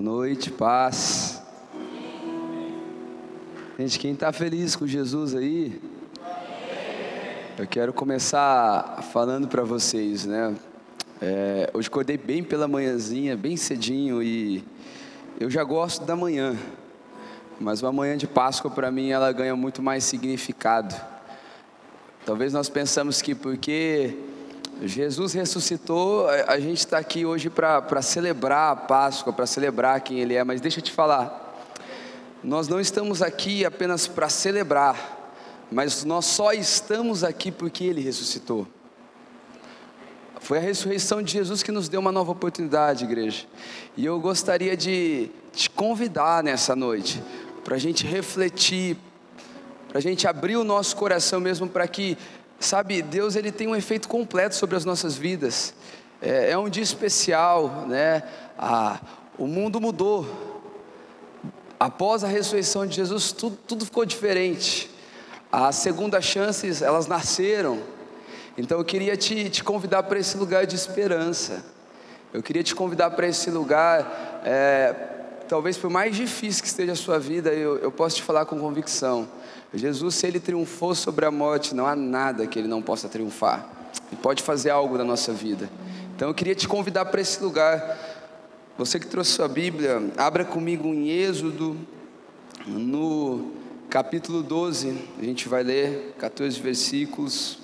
Boa noite, paz. Gente, quem está feliz com Jesus aí, eu quero começar falando para vocês, né? É, hoje acordei bem pela manhãzinha, bem cedinho e eu já gosto da manhã, mas uma manhã de Páscoa para mim ela ganha muito mais significado. Talvez nós pensamos que porque Jesus ressuscitou, a gente está aqui hoje para celebrar a Páscoa, para celebrar quem Ele é, mas deixa eu te falar, nós não estamos aqui apenas para celebrar, mas nós só estamos aqui porque Ele ressuscitou. Foi a ressurreição de Jesus que nos deu uma nova oportunidade, igreja. E eu gostaria de te convidar nessa noite, para a gente refletir, para a gente abrir o nosso coração mesmo para que, sabe, Deus ele tem um efeito completo sobre as nossas vidas. É, é um dia especial, né? Ah, o mundo mudou. Após a ressurreição de Jesus, tudo, tudo ficou diferente. As segundas chances, elas nasceram. Então eu queria te, te convidar para esse lugar de esperança. Eu queria te convidar para esse lugar, é, talvez por mais difícil que esteja a sua vida, eu, eu posso te falar com convicção. Jesus, se ele triunfou sobre a morte, não há nada que ele não possa triunfar. Ele pode fazer algo na nossa vida. Então eu queria te convidar para esse lugar. Você que trouxe sua Bíblia, abra comigo em Êxodo, no capítulo 12, a gente vai ler 14 versículos.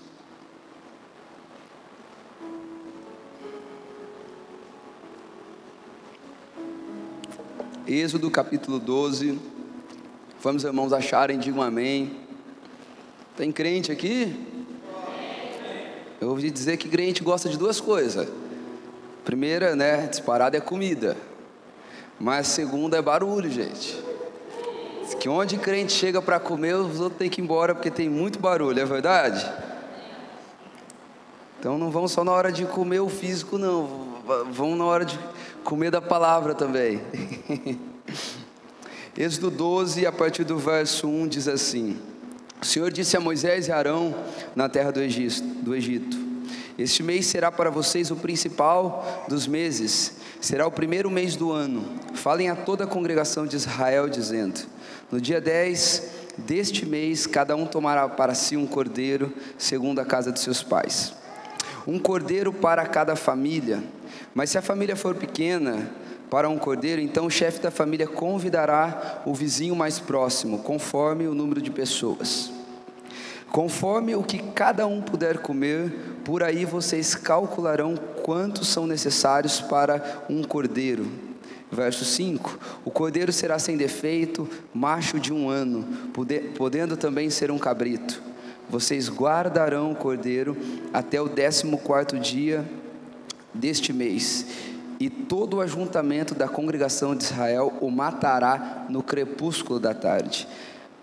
Êxodo capítulo 12. Vamos, irmãos, acharem, digam amém. Tem crente aqui? Eu ouvi dizer que crente gosta de duas coisas. Primeira, né, disparada é comida. Mas segunda é barulho, gente que onde crente chega para comer, os outros têm que ir embora porque tem muito barulho, é verdade? Então não vão só na hora de comer o físico, não, vão na hora de comer da palavra também. Êxodo 12, a partir do verso 1, diz assim: O Senhor disse a Moisés e Arão na terra do Egito, Este mês será para vocês o principal dos meses, será o primeiro mês do ano. Falem a toda a congregação de Israel, dizendo: no dia 10 deste mês, cada um tomará para si um cordeiro, segundo a casa de seus pais. Um cordeiro para cada família. Mas se a família for pequena, para um cordeiro, então o chefe da família convidará o vizinho mais próximo, conforme o número de pessoas. Conforme o que cada um puder comer, por aí vocês calcularão quantos são necessários para um cordeiro Verso 5: O cordeiro será sem defeito, macho de um ano, podendo também ser um cabrito. Vocês guardarão o cordeiro até o décimo quarto dia deste mês, e todo o ajuntamento da congregação de Israel o matará no crepúsculo da tarde.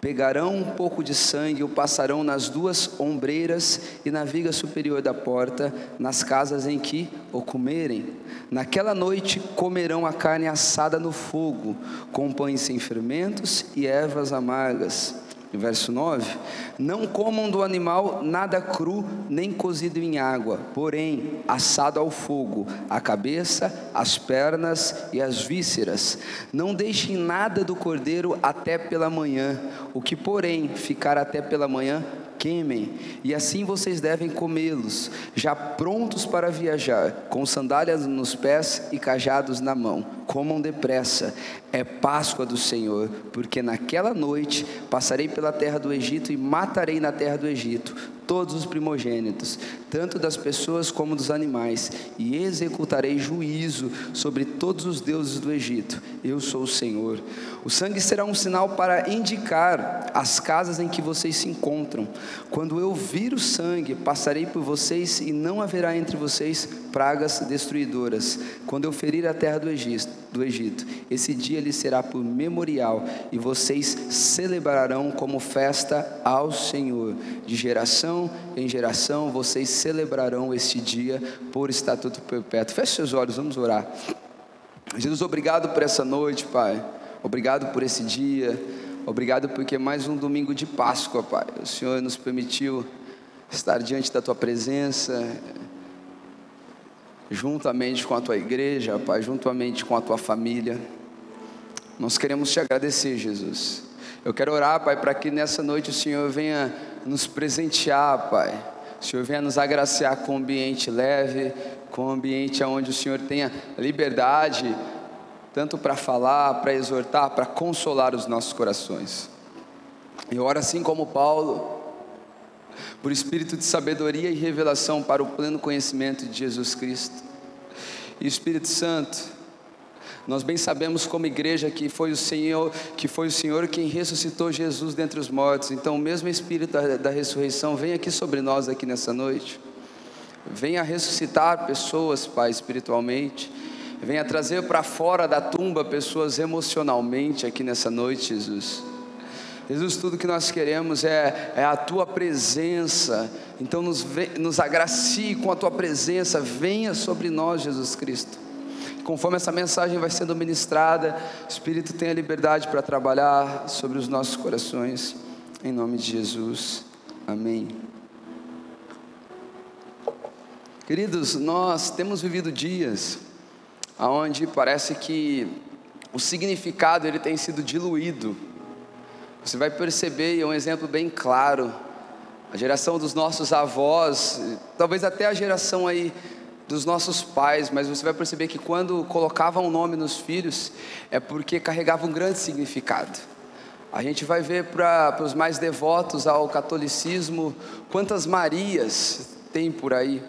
Pegarão um pouco de sangue e o passarão nas duas ombreiras e na viga superior da porta, nas casas em que o comerem. Naquela noite comerão a carne assada no fogo, com pães sem fermentos e ervas amargas. Verso 9: Não comam do animal nada cru, nem cozido em água, porém assado ao fogo, a cabeça, as pernas e as vísceras. Não deixem nada do cordeiro até pela manhã. O que, porém, ficar até pela manhã, queimem, e assim vocês devem comê-los, já prontos para viajar, com sandálias nos pés e cajados na mão. Comam depressa, é Páscoa do Senhor, porque naquela noite passarei pela terra do Egito e matarei na terra do Egito todos os primogênitos, tanto das pessoas como dos animais, e executarei juízo sobre todos os deuses do Egito. Eu sou o Senhor. O sangue será um sinal para indicar as casas em que vocês se encontram. Quando eu vir o sangue, passarei por vocês e não haverá entre vocês pragas destruidoras. Quando eu ferir a terra do Egito, do Egito, esse dia lhe será por memorial e vocês celebrarão como festa ao Senhor de geração geração em geração vocês celebrarão este dia por estatuto perpétuo. Feche seus olhos, vamos orar. Jesus, obrigado por essa noite, Pai. Obrigado por esse dia. Obrigado porque mais um domingo de Páscoa, Pai. O Senhor nos permitiu estar diante da tua presença, juntamente com a tua igreja, Pai, juntamente com a tua família. nós queremos te agradecer, Jesus. Eu quero orar, Pai, para que nessa noite o Senhor venha nos presentear, Pai. O Senhor venha nos agraciar com um ambiente leve, com um ambiente onde o Senhor tenha liberdade, tanto para falar, para exortar, para consolar os nossos corações. Eu oro assim como Paulo, por espírito de sabedoria e revelação para o pleno conhecimento de Jesus Cristo. E Espírito Santo, nós bem sabemos como igreja que foi o Senhor, que foi o Senhor quem ressuscitou Jesus dentre os mortos. Então, o mesmo Espírito da, da ressurreição vem aqui sobre nós aqui nessa noite. Venha ressuscitar pessoas, Pai, espiritualmente. Venha trazer para fora da tumba pessoas emocionalmente aqui nessa noite, Jesus. Jesus, tudo que nós queremos é, é a tua presença. Então, nos, nos agracie com a tua presença. Venha sobre nós, Jesus Cristo. Conforme essa mensagem vai sendo ministrada, o Espírito tem a liberdade para trabalhar sobre os nossos corações, em nome de Jesus, amém. Queridos, nós temos vivido dias onde parece que o significado ele tem sido diluído. Você vai perceber, é um exemplo bem claro, a geração dos nossos avós, talvez até a geração aí dos nossos pais, mas você vai perceber que quando colocavam um nome nos filhos, é porque carregava um grande significado. A gente vai ver para os mais devotos ao catolicismo quantas Marias tem por aí,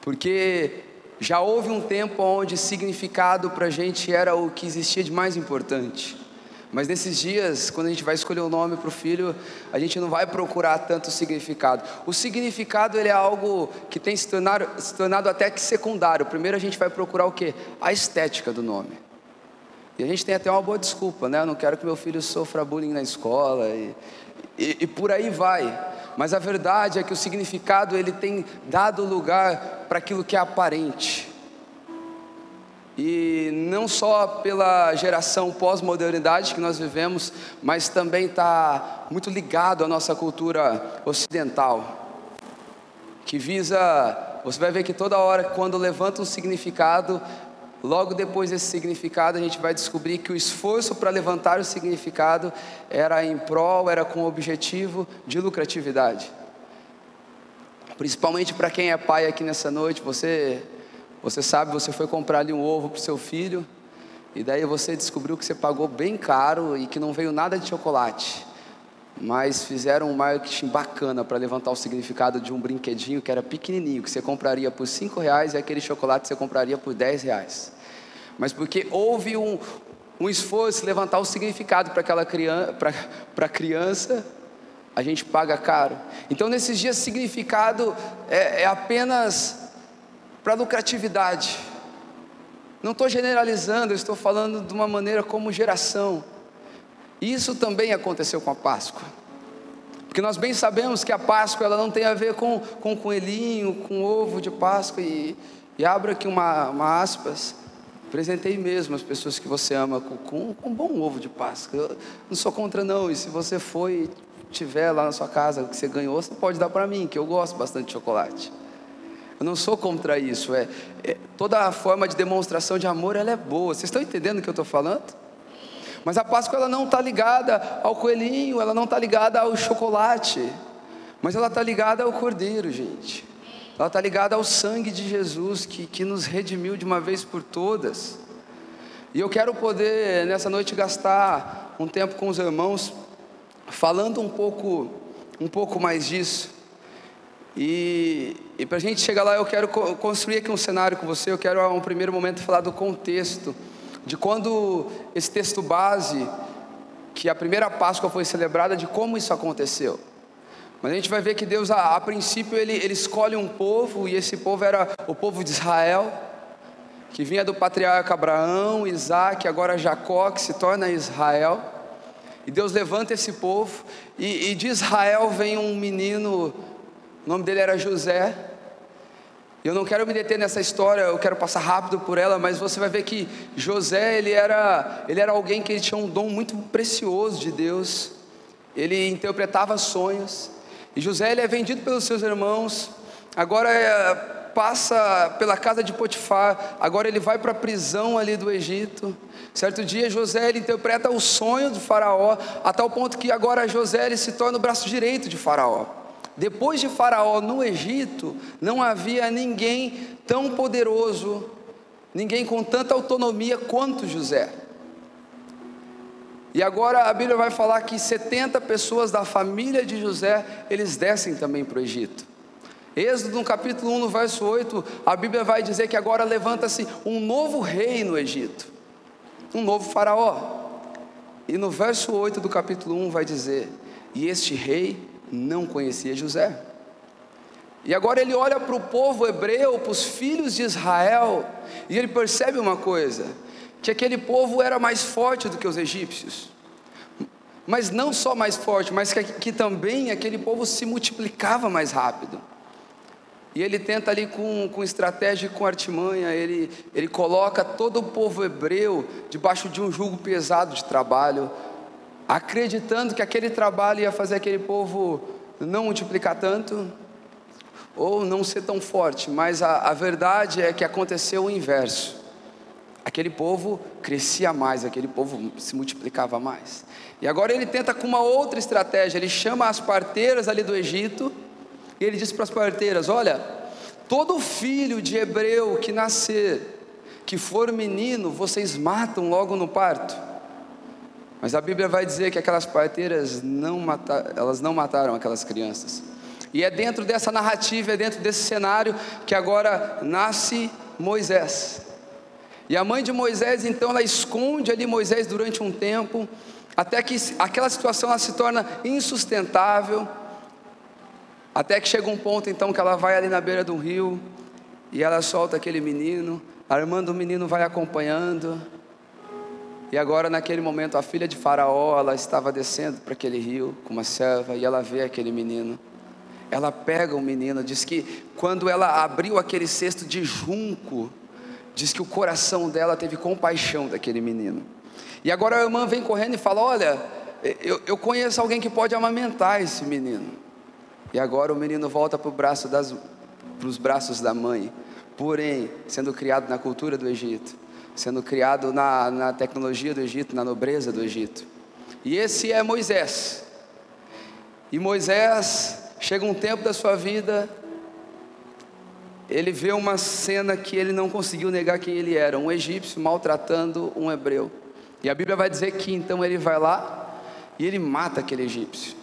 porque já houve um tempo onde significado para a gente era o que existia de mais importante. Mas nesses dias, quando a gente vai escolher o um nome para o filho, a gente não vai procurar tanto significado. O significado ele é algo que tem se tornado, se tornado até que secundário. Primeiro a gente vai procurar o que? A estética do nome. E a gente tem até uma boa desculpa, né? Eu não quero que meu filho sofra bullying na escola e, e, e por aí vai. Mas a verdade é que o significado ele tem dado lugar para aquilo que é aparente e não só pela geração pós-modernidade que nós vivemos, mas também está muito ligado à nossa cultura ocidental, que visa, você vai ver que toda hora quando levanta um significado, logo depois desse significado a gente vai descobrir que o esforço para levantar o significado era em prol, era com o objetivo de lucratividade. Principalmente para quem é pai aqui nessa noite, você você sabe, você foi comprar ali um ovo para o seu filho, e daí você descobriu que você pagou bem caro e que não veio nada de chocolate. Mas fizeram um marketing bacana para levantar o significado de um brinquedinho que era pequenininho, que você compraria por cinco reais e aquele chocolate você compraria por dez reais. Mas porque houve um, um esforço levantar o significado para aquela criança, para a criança, a gente paga caro. Então nesses dias significado é, é apenas para lucratividade. Não estou generalizando, eu estou falando de uma maneira como geração. Isso também aconteceu com a Páscoa. Porque nós bem sabemos que a Páscoa ela não tem a ver com, com coelhinho, com ovo de Páscoa. E, e abro aqui uma, uma aspas. Presentei mesmo as pessoas que você ama com, com, com um bom ovo de Páscoa. Eu não sou contra, não. E se você foi tiver lá na sua casa que você ganhou, você pode dar para mim, que eu gosto bastante de chocolate. Eu não sou contra isso. É, é toda a forma de demonstração de amor ela é boa. Vocês estão entendendo o que eu estou falando? Mas a Páscoa ela não está ligada ao coelhinho, ela não está ligada ao chocolate, mas ela está ligada ao cordeiro, gente. Ela está ligada ao sangue de Jesus que, que nos redimiu de uma vez por todas. E eu quero poder nessa noite gastar um tempo com os irmãos falando um pouco, um pouco mais disso. E, e para a gente chegar lá, eu quero construir aqui um cenário com você. Eu quero, um primeiro momento, falar do contexto, de quando esse texto base, que a primeira Páscoa foi celebrada, de como isso aconteceu. Mas a gente vai ver que Deus, a, a princípio, ele, ele escolhe um povo, e esse povo era o povo de Israel, que vinha do patriarca Abraão, Isaac, agora Jacó, que se torna Israel. E Deus levanta esse povo, e, e de Israel vem um menino o nome dele era José. Eu não quero me deter nessa história, eu quero passar rápido por ela, mas você vai ver que José, ele era, ele era alguém que ele tinha um dom muito precioso de Deus. Ele interpretava sonhos. E José ele é vendido pelos seus irmãos. Agora é, passa pela casa de Potifar, agora ele vai para a prisão ali do Egito. Certo dia José ele interpreta o sonho de Faraó, a tal ponto que agora José ele se torna o braço direito de Faraó. Depois de Faraó no Egito, não havia ninguém tão poderoso, ninguém com tanta autonomia quanto José. E agora a Bíblia vai falar que 70 pessoas da família de José, eles descem também para o Egito. Êxodo no capítulo 1, no verso 8, a Bíblia vai dizer que agora levanta-se um novo rei no Egito, um novo faraó. E no verso 8 do capítulo 1 vai dizer: E este rei não conhecia José. E agora ele olha para o povo hebreu, para os filhos de Israel, e ele percebe uma coisa: que aquele povo era mais forte do que os egípcios. Mas não só mais forte, mas que, que também aquele povo se multiplicava mais rápido. E ele tenta ali com, com estratégia e com artimanha, ele, ele coloca todo o povo hebreu debaixo de um jugo pesado de trabalho, acreditando que aquele trabalho ia fazer aquele povo não multiplicar tanto, ou não ser tão forte, mas a, a verdade é que aconteceu o inverso. Aquele povo crescia mais, aquele povo se multiplicava mais. E agora ele tenta com uma outra estratégia, ele chama as parteiras ali do Egito, e ele diz para as parteiras: Olha, todo filho de hebreu que nascer, que for menino, vocês matam logo no parto. Mas a Bíblia vai dizer que aquelas parteiras não mataram, elas não mataram aquelas crianças. E é dentro dessa narrativa, é dentro desse cenário que agora nasce Moisés. E a mãe de Moisés, então, ela esconde ali Moisés durante um tempo, até que aquela situação se torna insustentável, até que chega um ponto então que ela vai ali na beira do rio e ela solta aquele menino, a irmã do menino vai acompanhando. E agora naquele momento a filha de Faraó, ela estava descendo para aquele rio com uma serva e ela vê aquele menino. Ela pega o menino, diz que quando ela abriu aquele cesto de junco, diz que o coração dela teve compaixão daquele menino. E agora a irmã vem correndo e fala: Olha, eu, eu conheço alguém que pode amamentar esse menino. E agora o menino volta para braço os braços da mãe, porém, sendo criado na cultura do Egito, sendo criado na, na tecnologia do Egito, na nobreza do Egito. E esse é Moisés. E Moisés chega um tempo da sua vida ele vê uma cena que ele não conseguiu negar quem ele era, um egípcio maltratando um hebreu. E a Bíblia vai dizer que então ele vai lá e ele mata aquele egípcio.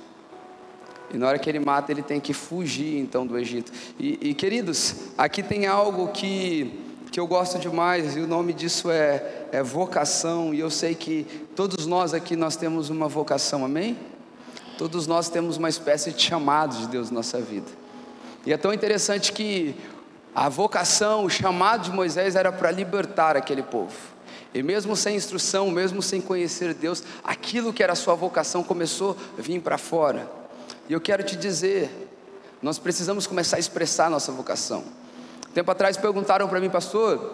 E na hora que ele mata, ele tem que fugir então do Egito. E, e queridos, aqui tem algo que, que eu gosto demais, e o nome disso é, é vocação. E eu sei que todos nós aqui nós temos uma vocação, amém? Todos nós temos uma espécie de chamado de Deus na nossa vida. E é tão interessante que a vocação, o chamado de Moisés era para libertar aquele povo. E mesmo sem instrução, mesmo sem conhecer Deus, aquilo que era sua vocação começou a vir para fora. E eu quero te dizer, nós precisamos começar a expressar nossa vocação. Tempo atrás perguntaram para mim, pastor,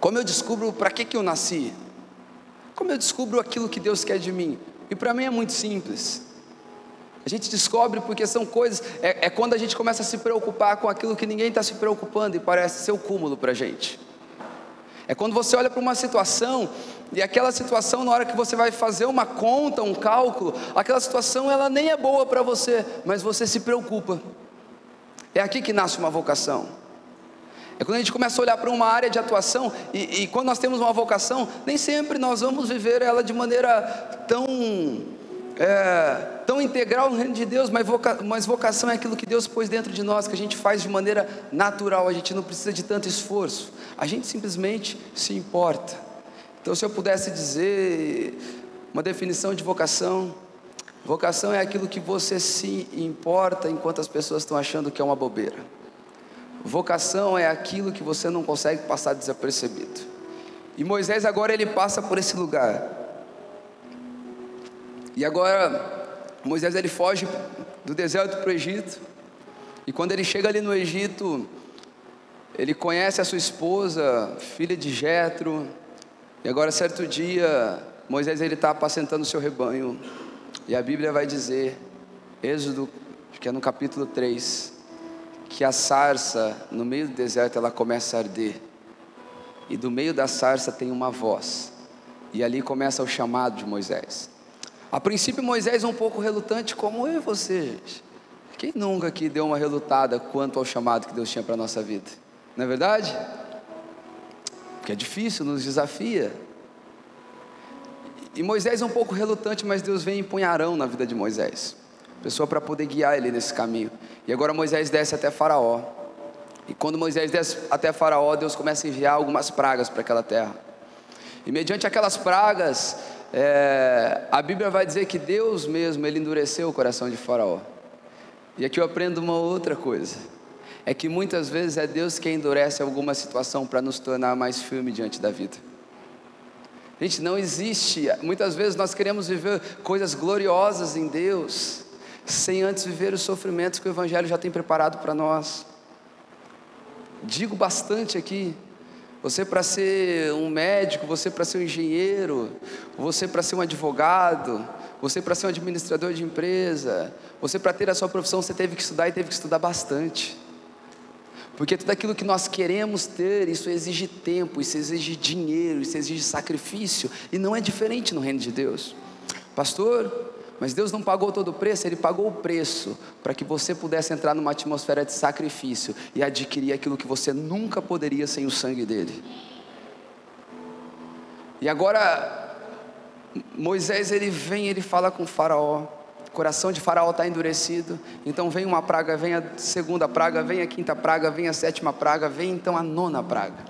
como eu descubro para que, que eu nasci? Como eu descubro aquilo que Deus quer de mim? E para mim é muito simples. A gente descobre porque são coisas, é, é quando a gente começa a se preocupar com aquilo que ninguém está se preocupando e parece ser o cúmulo para a gente. É quando você olha para uma situação e aquela situação, na hora que você vai fazer uma conta, um cálculo, aquela situação ela nem é boa para você, mas você se preocupa. É aqui que nasce uma vocação. É quando a gente começa a olhar para uma área de atuação e, e quando nós temos uma vocação, nem sempre nós vamos viver ela de maneira tão é, tão integral no reino de Deus, mas, voca, mas vocação é aquilo que Deus pôs dentro de nós, que a gente faz de maneira natural, a gente não precisa de tanto esforço, a gente simplesmente se importa. Então, se eu pudesse dizer uma definição de vocação, vocação é aquilo que você se importa enquanto as pessoas estão achando que é uma bobeira. Vocação é aquilo que você não consegue passar desapercebido. E Moisés agora ele passa por esse lugar. E agora Moisés ele foge do deserto para o Egito. E quando ele chega ali no Egito, ele conhece a sua esposa, filha de Jetro. E agora certo dia, Moisés ele está apacentando o seu rebanho. E a Bíblia vai dizer, Êxodo, que é no capítulo 3, que a sarça, no meio do deserto, ela começa a arder. E do meio da sarça tem uma voz. E ali começa o chamado de Moisés. A princípio, Moisés é um pouco relutante, como eu e você, gente. Quem nunca aqui deu uma relutada quanto ao chamado que Deus tinha para a nossa vida? Não é verdade? Porque é difícil, nos desafia. E Moisés é um pouco relutante, mas Deus vem em punharão na vida de Moisés pessoa para poder guiar ele nesse caminho. E agora Moisés desce até Faraó. E quando Moisés desce até Faraó, Deus começa a enviar algumas pragas para aquela terra. E mediante aquelas pragas, é, a Bíblia vai dizer que Deus mesmo, ele endureceu o coração de Faraó. E aqui eu aprendo uma outra coisa. É que muitas vezes é Deus quem endurece alguma situação para nos tornar mais firme diante da vida. Gente, não existe. Muitas vezes nós queremos viver coisas gloriosas em Deus, sem antes viver os sofrimentos que o Evangelho já tem preparado para nós. Digo bastante aqui, você para ser um médico, você para ser um engenheiro, você para ser um advogado, você para ser um administrador de empresa, você para ter a sua profissão, você teve que estudar e teve que estudar bastante. Porque tudo aquilo que nós queremos ter, isso exige tempo, isso exige dinheiro, isso exige sacrifício, e não é diferente no reino de Deus. Pastor, mas Deus não pagou todo o preço, Ele pagou o preço para que você pudesse entrar numa atmosfera de sacrifício e adquirir aquilo que você nunca poderia sem o sangue dele. E agora, Moisés ele vem, ele fala com Faraó. O coração de Faraó está endurecido. Então vem uma praga, vem a segunda praga, vem a quinta praga, vem a sétima praga, vem então a nona praga.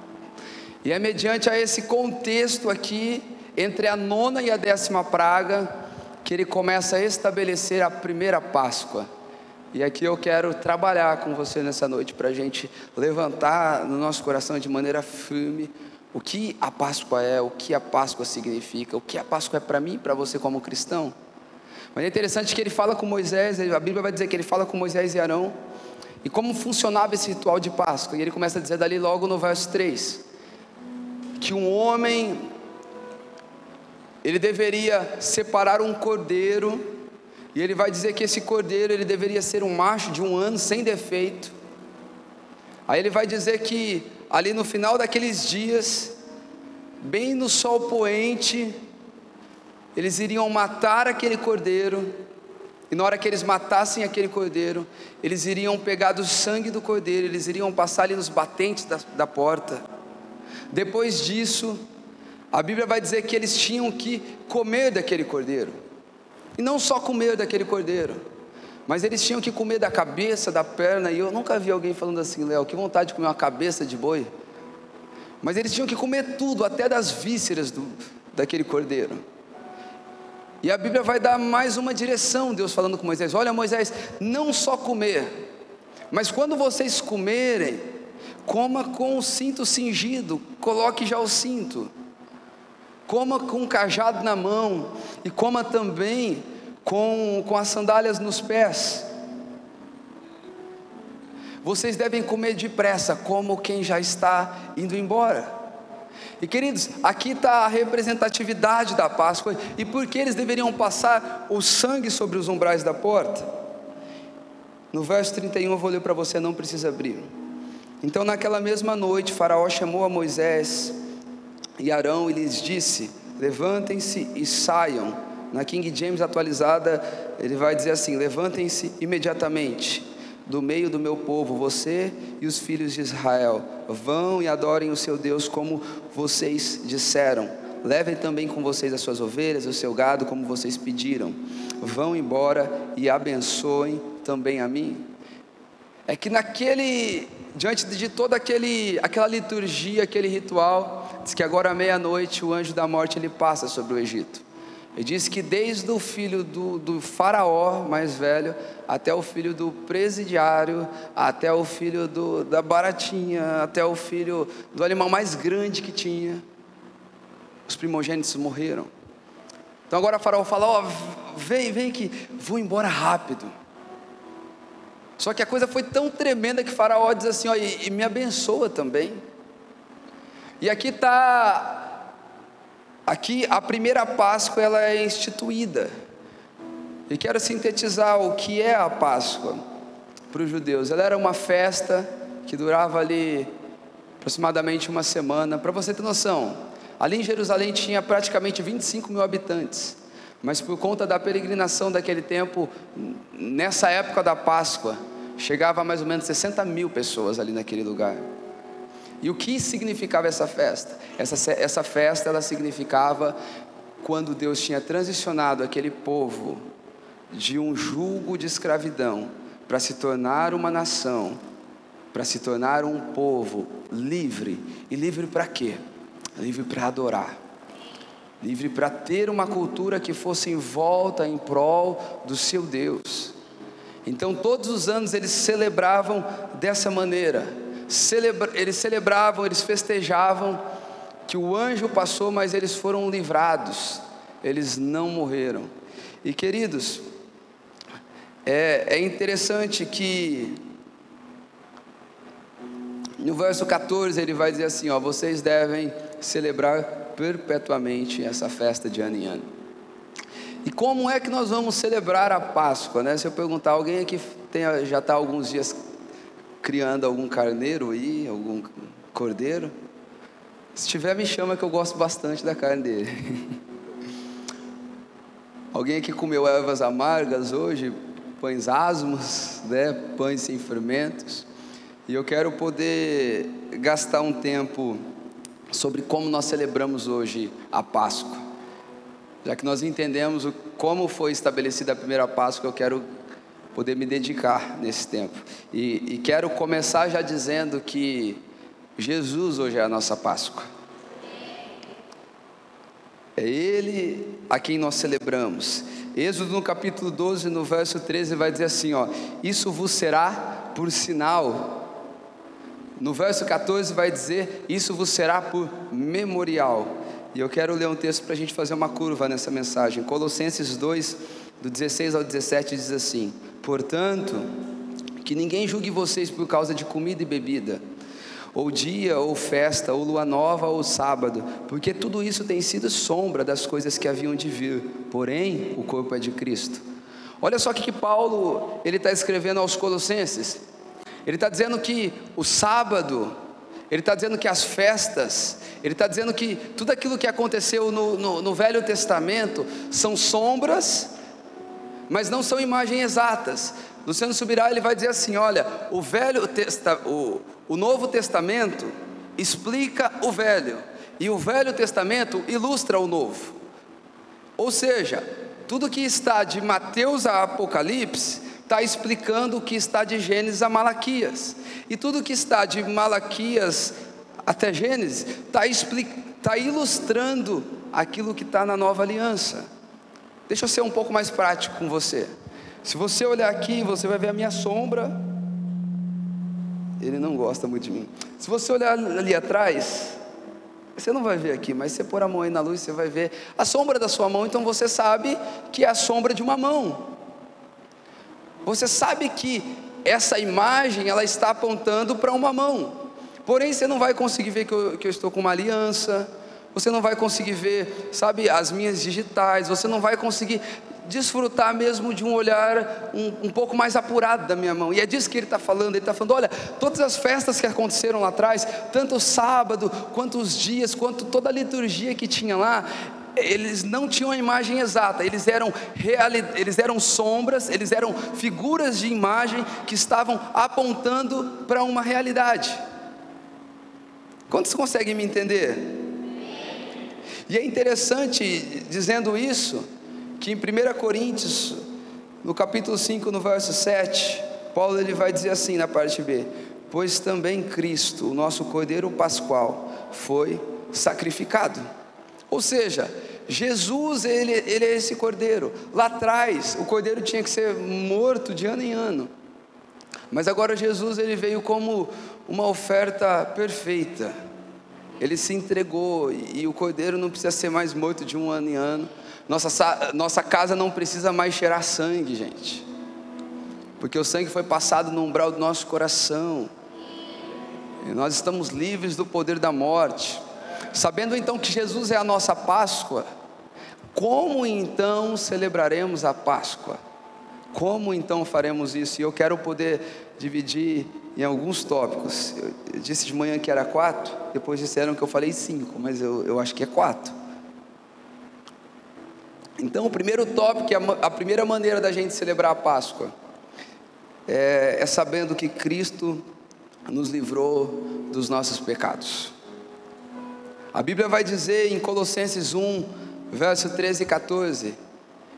E é mediante a esse contexto aqui, entre a nona e a décima praga, que ele começa a estabelecer a primeira Páscoa. E aqui eu quero trabalhar com você nessa noite para a gente levantar no nosso coração de maneira firme o que a Páscoa é, o que a Páscoa significa, o que a Páscoa é para mim e para você como cristão. Mas é interessante que ele fala com Moisés, a Bíblia vai dizer que ele fala com Moisés e Arão, e como funcionava esse ritual de Páscoa. E ele começa a dizer dali logo no verso 3: que um homem ele deveria separar um cordeiro, e ele vai dizer que esse cordeiro ele deveria ser um macho de um ano sem defeito. Aí ele vai dizer que ali no final daqueles dias, bem no sol poente, eles iriam matar aquele cordeiro, e na hora que eles matassem aquele cordeiro, eles iriam pegar do sangue do cordeiro, eles iriam passar ali nos batentes da, da porta. Depois disso, a Bíblia vai dizer que eles tinham que comer daquele cordeiro. E não só comer daquele cordeiro, mas eles tinham que comer da cabeça, da perna. E eu nunca vi alguém falando assim, Léo, que vontade de comer uma cabeça de boi. Mas eles tinham que comer tudo, até das vísceras do, daquele cordeiro. E a Bíblia vai dar mais uma direção, Deus falando com Moisés: Olha, Moisés, não só comer, mas quando vocês comerem, coma com o cinto cingido, coloque já o cinto coma com um cajado na mão e coma também com, com as sandálias nos pés. Vocês devem comer depressa, como quem já está indo embora. E queridos, aqui está a representatividade da Páscoa e por que eles deveriam passar o sangue sobre os umbrais da porta. No verso 31 eu vou ler para você, não precisa abrir. Então, naquela mesma noite, Faraó chamou a Moisés e Arão lhes disse: Levantem-se e saiam. Na King James atualizada, ele vai dizer assim: Levantem-se imediatamente do meio do meu povo, você e os filhos de Israel. Vão e adorem o seu Deus como vocês disseram. Levem também com vocês as suas ovelhas, o seu gado, como vocês pediram. Vão embora e abençoem também a mim. É que naquele diante de toda aquele, aquela liturgia, aquele ritual, diz que agora à meia-noite o anjo da morte ele passa sobre o Egito. Ele diz que desde o filho do, do faraó mais velho, até o filho do presidiário, até o filho do, da baratinha, até o filho do animal mais grande que tinha, os primogênitos morreram. Então agora o faraó fala: Ó, oh, vem, vem que vou embora rápido. Só que a coisa foi tão tremenda que Faraó diz assim: ó, e, e me abençoa também. E aqui está, aqui a primeira Páscoa ela é instituída. E quero sintetizar o que é a Páscoa. para os judeus. Ela era uma festa que durava ali aproximadamente uma semana. Para você ter noção, ali em Jerusalém tinha praticamente 25 mil habitantes. Mas por conta da peregrinação daquele tempo, nessa época da Páscoa, chegava a mais ou menos 60 mil pessoas ali naquele lugar. E o que significava essa festa? Essa, essa festa ela significava quando Deus tinha transicionado aquele povo de um julgo de escravidão para se tornar uma nação, para se tornar um povo livre. E livre para quê? Livre para adorar. Livre para ter uma cultura que fosse em volta, em prol do seu Deus. Então, todos os anos eles celebravam dessa maneira. Celebra, eles celebravam, eles festejavam que o anjo passou, mas eles foram livrados, eles não morreram. E queridos, é, é interessante que no verso 14 ele vai dizer assim: ó, vocês devem celebrar perpetuamente essa festa de ano em ano. E como é que nós vamos celebrar a Páscoa? Né? Se eu perguntar, alguém aqui tem, já está alguns dias criando algum carneiro aí, algum cordeiro? Se tiver, me chama que eu gosto bastante da carne dele. alguém aqui comeu ervas amargas hoje? pães asmos, né, pães sem fermentos. E eu quero poder gastar um tempo sobre como nós celebramos hoje a Páscoa. Já que nós entendemos como foi estabelecida a primeira Páscoa, eu quero poder me dedicar nesse tempo. E, e quero começar já dizendo que Jesus hoje é a nossa Páscoa. É Ele a quem nós celebramos. Êxodo no capítulo 12, no verso 13, vai dizer assim: ó, Isso vos será por sinal. No verso 14 vai dizer: Isso vos será por memorial. E eu quero ler um texto para a gente fazer uma curva nessa mensagem. Colossenses 2, do 16 ao 17, diz assim: Portanto, que ninguém julgue vocês por causa de comida e bebida ou dia, ou festa, ou lua nova, ou sábado, porque tudo isso tem sido sombra das coisas que haviam de vir, porém o corpo é de Cristo. Olha só o que, Paulo ele está escrevendo aos Colossenses. Ele está dizendo que o sábado, ele está dizendo que as festas, ele está dizendo que tudo aquilo que aconteceu no, no, no Velho Testamento são sombras, mas não são imagens exatas. Luciano Subirá ele vai dizer assim: olha, o Velho Testa, o, o Novo Testamento explica o Velho e o Velho Testamento ilustra o Novo. Ou seja, tudo que está de Mateus a Apocalipse está explicando o que está de Gênesis a Malaquias, e tudo que está de Malaquias até Gênesis está tá ilustrando aquilo que está na nova aliança. Deixa eu ser um pouco mais prático com você. Se você olhar aqui, você vai ver a minha sombra. Ele não gosta muito de mim. Se você olhar ali atrás, você não vai ver aqui, mas você pôr a mão aí na luz, você vai ver a sombra da sua mão, então você sabe que é a sombra de uma mão. Você sabe que essa imagem ela está apontando para uma mão. Porém, você não vai conseguir ver que eu, que eu estou com uma aliança, você não vai conseguir ver, sabe, as minhas digitais, você não vai conseguir desfrutar mesmo de um olhar um, um, pouco mais apurado da minha mão. E é disso que ele está falando. Ele está falando: olha, todas as festas que aconteceram lá atrás, tanto o sábado, quanto os dias, quanto toda a liturgia que tinha lá, eles não tinham a imagem exata, eles eram, reali eles eram sombras, eles eram figuras de imagem que estavam apontando para uma realidade. Quantos conseguem me entender? E é interessante, dizendo isso, que em 1 Coríntios, no capítulo 5, no verso 7, Paulo ele vai dizer assim na parte B: Pois também Cristo, o nosso Cordeiro Pascual, foi sacrificado. Ou seja, Jesus, ele, ele é esse cordeiro. Lá atrás, o cordeiro tinha que ser morto de ano em ano. Mas agora Jesus, ele veio como uma oferta perfeita. Ele se entregou e o cordeiro não precisa ser mais morto de um ano em ano. Nossa, nossa casa não precisa mais cheirar sangue, gente. Porque o sangue foi passado no umbral do nosso coração. E nós estamos livres do poder da morte. Sabendo então que Jesus é a nossa Páscoa, como então celebraremos a Páscoa? Como então faremos isso? E eu quero poder dividir em alguns tópicos. Eu disse de manhã que era quatro, depois disseram que eu falei cinco, mas eu, eu acho que é quatro. Então, o primeiro tópico, a primeira maneira da gente celebrar a Páscoa, é, é sabendo que Cristo nos livrou dos nossos pecados. A Bíblia vai dizer em Colossenses 1, verso 13 e 14,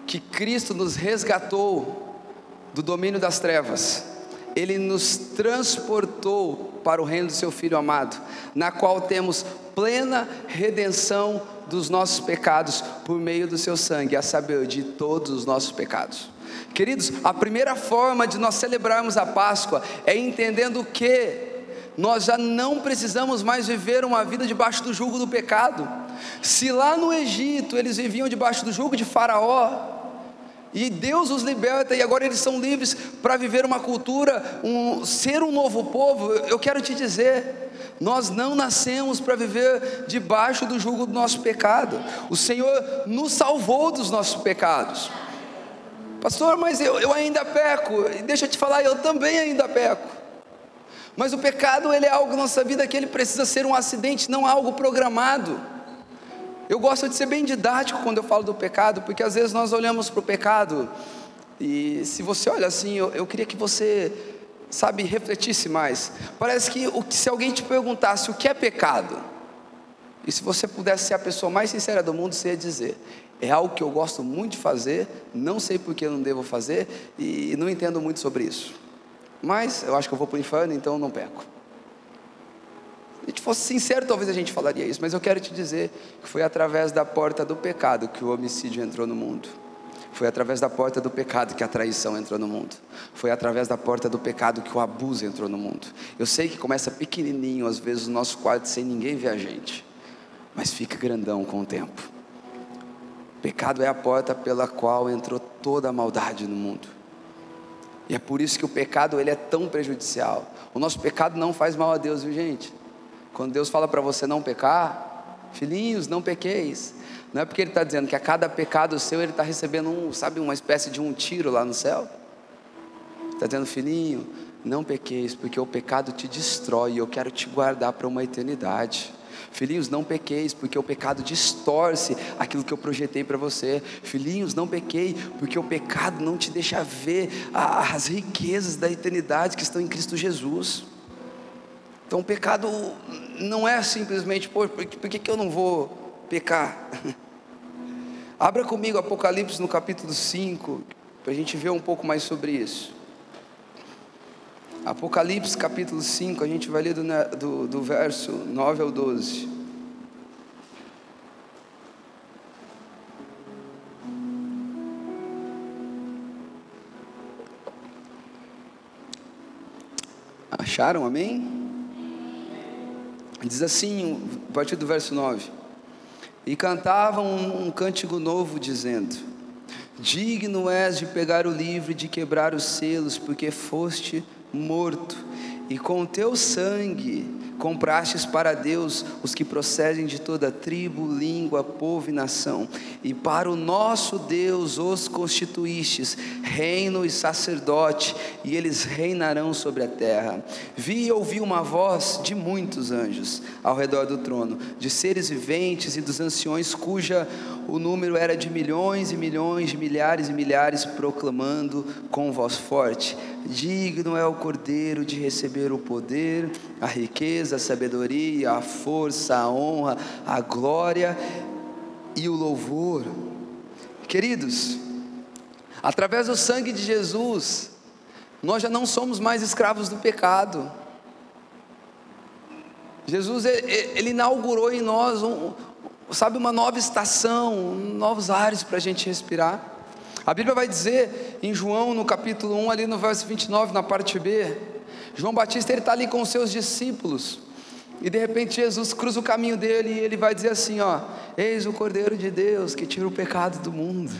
que Cristo nos resgatou do domínio das trevas, Ele nos transportou para o reino do Seu Filho amado, na qual temos plena redenção dos nossos pecados por meio do Seu sangue, a saber, de todos os nossos pecados. Queridos, a primeira forma de nós celebrarmos a Páscoa é entendendo que nós já não precisamos mais viver uma vida debaixo do jugo do pecado. Se lá no Egito eles viviam debaixo do jugo de Faraó, e Deus os liberta e agora eles são livres para viver uma cultura, um, ser um novo povo. Eu quero te dizer, nós não nascemos para viver debaixo do jugo do nosso pecado. O Senhor nos salvou dos nossos pecados. Pastor, mas eu, eu ainda peco. Deixa eu te falar, eu também ainda peco. Mas o pecado ele é algo na nossa vida que ele precisa ser um acidente, não algo programado. Eu gosto de ser bem didático quando eu falo do pecado, porque às vezes nós olhamos para o pecado e se você olha assim, eu, eu queria que você, sabe, refletisse mais. Parece que o, se alguém te perguntasse o que é pecado, e se você pudesse ser a pessoa mais sincera do mundo, você ia dizer: é algo que eu gosto muito de fazer, não sei por que não devo fazer e não entendo muito sobre isso mas eu acho que eu vou para o inferno, então eu não peco. Se a gente fosse sincero, talvez a gente falaria isso, mas eu quero te dizer que foi através da porta do pecado que o homicídio entrou no mundo. Foi através da porta do pecado que a traição entrou no mundo. Foi através da porta do pecado que o abuso entrou no mundo. Eu sei que começa pequenininho, às vezes, o nosso quarto, sem ninguém ver a gente, mas fica grandão com o tempo. O pecado é a porta pela qual entrou toda a maldade no mundo. E é por isso que o pecado ele é tão prejudicial. O nosso pecado não faz mal a Deus, viu gente? Quando Deus fala para você não pecar, filhinhos, não pequeis. Não é porque Ele está dizendo que a cada pecado seu Ele está recebendo um, sabe, uma espécie de um tiro lá no céu. Está dizendo, filhinho, não pequeis, porque o pecado te destrói e eu quero te guardar para uma eternidade. Filhinhos, não pequeis, porque o pecado distorce aquilo que eu projetei para você. Filhinhos, não pequei, porque o pecado não te deixa ver as riquezas da eternidade que estão em Cristo Jesus. Então o pecado não é simplesmente, por que, por que, que eu não vou pecar? Abra comigo Apocalipse no capítulo 5, para a gente ver um pouco mais sobre isso. Apocalipse capítulo 5, a gente vai ler do, do, do verso 9 ao 12. Acharam, amém? Diz assim, a partir do verso 9: E cantavam um, um cântico novo, dizendo: Digno és de pegar o livro e de quebrar os selos, porque foste morto, e com teu sangue comprastes para Deus os que procedem de toda tribo, língua, povo e nação, e para o nosso Deus os constituístes, reino e sacerdote, e eles reinarão sobre a terra. Vi e ouvi uma voz de muitos anjos ao redor do trono, de seres viventes e dos anciões, cuja o número era de milhões e milhões, de milhares e milhares, proclamando com voz forte: Digno é o Cordeiro de receber o poder, a riqueza, a sabedoria, a força, a honra, a glória e o louvor. Queridos, através do sangue de Jesus, nós já não somos mais escravos do pecado. Jesus, ele inaugurou em nós um, sabe, uma nova estação, novos ares para a gente respirar. A Bíblia vai dizer em João, no capítulo 1, ali no verso 29, na parte B, João Batista ele está ali com os seus discípulos, e de repente Jesus cruza o caminho dele e ele vai dizer assim: ó, eis o Cordeiro de Deus que tira o pecado do mundo.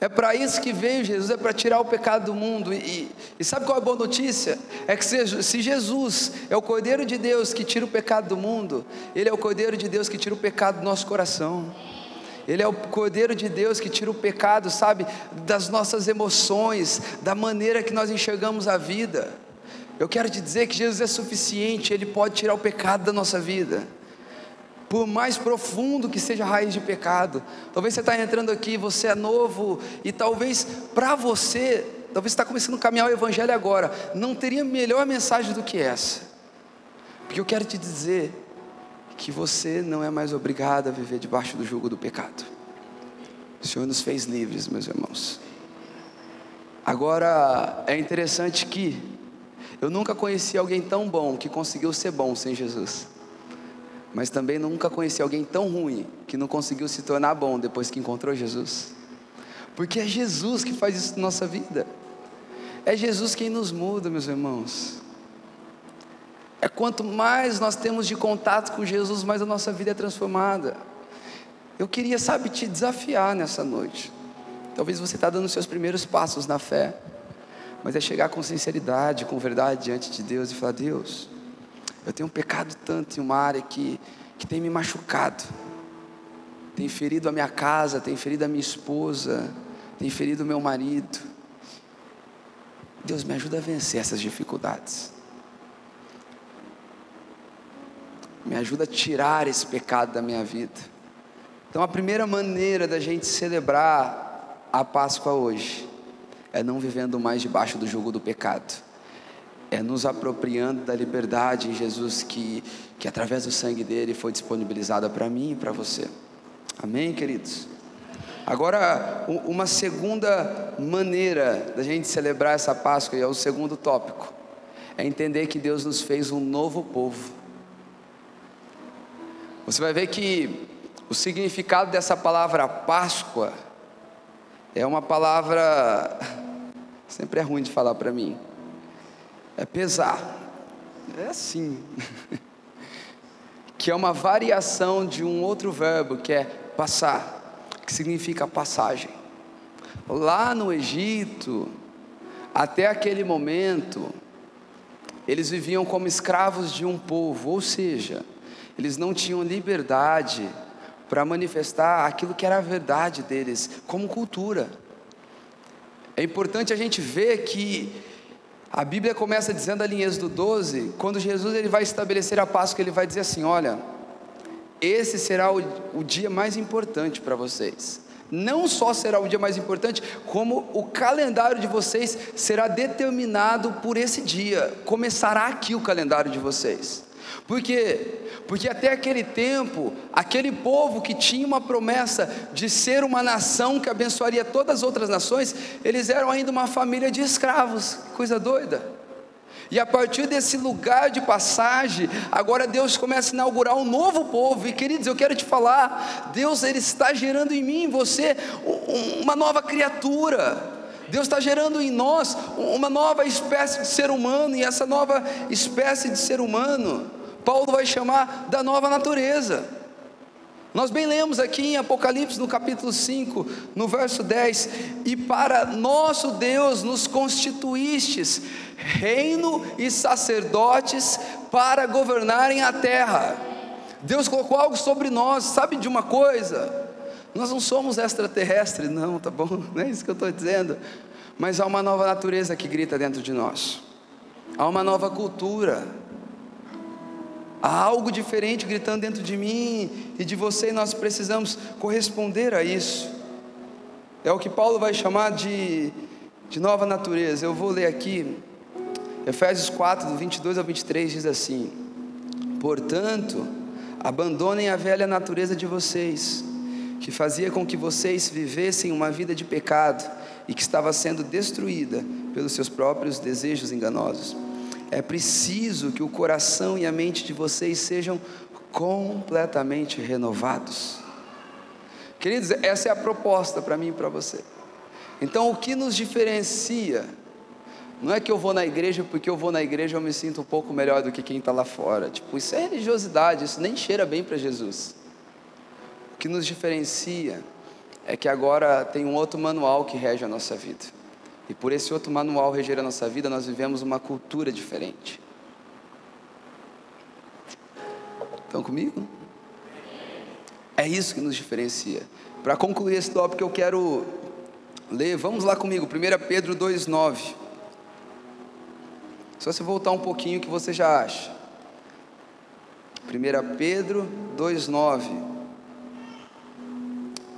É para isso que veio Jesus, é para tirar o pecado do mundo. E, e, sabe qual é a boa notícia? É que se, se Jesus é o Cordeiro de Deus que tira o pecado do mundo, Ele é o Cordeiro de Deus que tira o pecado do nosso coração. Ele é o Cordeiro de Deus que tira o pecado, sabe, das nossas emoções, da maneira que nós enxergamos a vida. Eu quero te dizer que Jesus é suficiente, Ele pode tirar o pecado da nossa vida. Por mais profundo que seja a raiz de pecado, talvez você está entrando aqui, você é novo, e talvez para você, talvez você está começando a caminhar o Evangelho agora, não teria melhor mensagem do que essa, porque eu quero te dizer que você não é mais obrigado a viver debaixo do jugo do pecado. O Senhor nos fez livres, meus irmãos. Agora, é interessante que eu nunca conheci alguém tão bom que conseguiu ser bom sem Jesus. Mas também nunca conheci alguém tão ruim que não conseguiu se tornar bom depois que encontrou Jesus. Porque é Jesus que faz isso na nossa vida. É Jesus quem nos muda, meus irmãos. É quanto mais nós temos de contato com Jesus, mais a nossa vida é transformada. Eu queria, sabe, te desafiar nessa noite. Talvez você está dando seus primeiros passos na fé, mas é chegar com sinceridade, com verdade diante de Deus e falar: Deus, eu tenho pecado tanto em uma área que, que tem me machucado, tem ferido a minha casa, tem ferido a minha esposa, tem ferido o meu marido. Deus me ajuda a vencer essas dificuldades. me ajuda a tirar esse pecado da minha vida. Então, a primeira maneira da gente celebrar a Páscoa hoje é não vivendo mais debaixo do jugo do pecado, é nos apropriando da liberdade em Jesus que, que através do sangue dele foi disponibilizada para mim e para você. Amém, queridos? Agora, uma segunda maneira da gente celebrar essa Páscoa, e é o segundo tópico, é entender que Deus nos fez um novo povo. Você vai ver que o significado dessa palavra Páscoa é uma palavra sempre é ruim de falar para mim. É pesar. É assim. que é uma variação de um outro verbo que é passar, que significa passagem. Lá no Egito, até aquele momento, eles viviam como escravos de um povo, ou seja, eles não tinham liberdade para manifestar aquilo que era a verdade deles, como cultura. É importante a gente ver que a Bíblia começa dizendo ali em Êxodo 12, quando Jesus ele vai estabelecer a Páscoa, ele vai dizer assim: olha, esse será o, o dia mais importante para vocês. Não só será o dia mais importante, como o calendário de vocês será determinado por esse dia. Começará aqui o calendário de vocês. Por quê? Porque até aquele tempo, aquele povo que tinha uma promessa de ser uma nação que abençoaria todas as outras nações, eles eram ainda uma família de escravos, coisa doida. E a partir desse lugar de passagem, agora Deus começa a inaugurar um novo povo. E queridos, eu quero te falar, Deus ele está gerando em mim, em você, uma nova criatura. Deus está gerando em nós uma nova espécie de ser humano, e essa nova espécie de ser humano Paulo vai chamar da nova natureza. Nós bem lemos aqui em Apocalipse, no capítulo 5, no verso 10: E para nosso Deus nos constituístes reino e sacerdotes para governarem a terra. Deus colocou algo sobre nós, sabe de uma coisa? Nós não somos extraterrestres, não, tá bom? Não é isso que eu estou dizendo. Mas há uma nova natureza que grita dentro de nós, há uma nova cultura Há algo diferente gritando dentro de mim e de você, e nós precisamos corresponder a isso. É o que Paulo vai chamar de, de nova natureza. Eu vou ler aqui, Efésios 4, do 22 ao 23, diz assim: Portanto, abandonem a velha natureza de vocês, que fazia com que vocês vivessem uma vida de pecado e que estava sendo destruída pelos seus próprios desejos enganosos é preciso que o coração e a mente de vocês sejam completamente renovados. Queridos, essa é a proposta para mim e para você. Então, o que nos diferencia não é que eu vou na igreja porque eu vou na igreja eu me sinto um pouco melhor do que quem está lá fora. Tipo, isso é religiosidade, isso nem cheira bem para Jesus. O que nos diferencia é que agora tem um outro manual que rege a nossa vida. E por esse outro manual reger a nossa vida, nós vivemos uma cultura diferente. Estão comigo? É isso que nos diferencia. Para concluir esse tópico, eu quero ler, vamos lá comigo, 1 Pedro 2,9. Só se voltar um pouquinho, o que você já acha? 1 Pedro 2,9.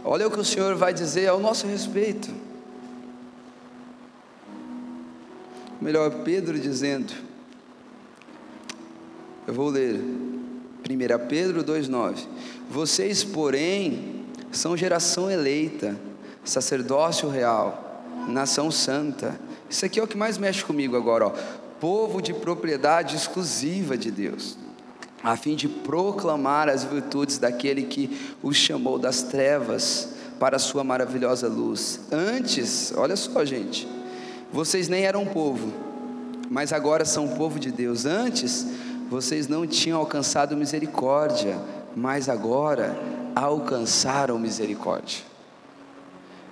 Olha o que o Senhor vai dizer ao nosso respeito. Melhor, Pedro dizendo. Eu vou ler. 1 Pedro 2,9. Vocês, porém, são geração eleita, sacerdócio real, nação santa. Isso aqui é o que mais mexe comigo agora, ó. Povo de propriedade exclusiva de Deus, a fim de proclamar as virtudes daquele que os chamou das trevas para a sua maravilhosa luz. Antes, olha só, gente, vocês nem eram povo, mas agora são povo de Deus. Antes, vocês não tinham alcançado misericórdia, mas agora alcançaram misericórdia.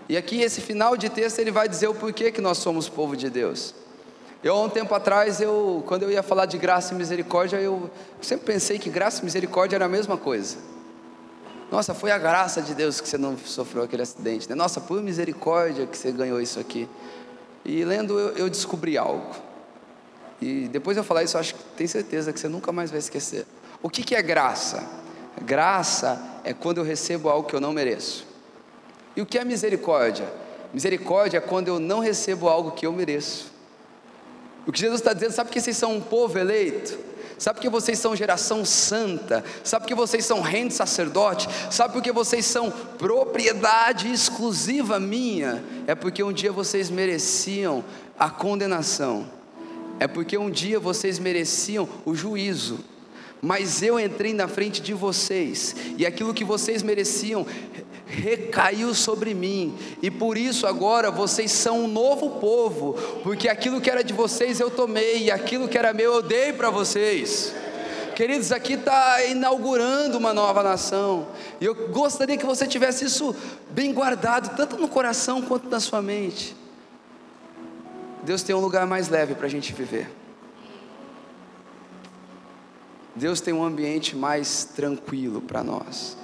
E aqui esse final de texto ele vai dizer o porquê que nós somos povo de Deus. Eu há um tempo atrás, eu, quando eu ia falar de graça e misericórdia, eu sempre pensei que graça e misericórdia era a mesma coisa. Nossa, foi a graça de Deus que você não sofreu aquele acidente. Né? Nossa, por misericórdia que você ganhou isso aqui. E lendo eu, eu descobri algo. E depois eu falar isso, eu acho que tenho certeza que você nunca mais vai esquecer. O que, que é graça? Graça é quando eu recebo algo que eu não mereço. E o que é misericórdia? Misericórdia é quando eu não recebo algo que eu mereço. O que Jesus está dizendo, sabe que vocês são um povo eleito? Sabe que vocês são geração santa? Sabe que vocês são reino sacerdote? Sabe porque vocês são propriedade exclusiva minha? É porque um dia vocês mereciam a condenação. É porque um dia vocês mereciam o juízo mas eu entrei na frente de vocês, e aquilo que vocês mereciam recaiu sobre mim, e por isso agora vocês são um novo povo, porque aquilo que era de vocês eu tomei, e aquilo que era meu eu dei para vocês. Queridos, aqui está inaugurando uma nova nação, e eu gostaria que você tivesse isso bem guardado, tanto no coração quanto na sua mente. Deus tem um lugar mais leve para a gente viver. Deus tem um ambiente mais tranquilo para nós.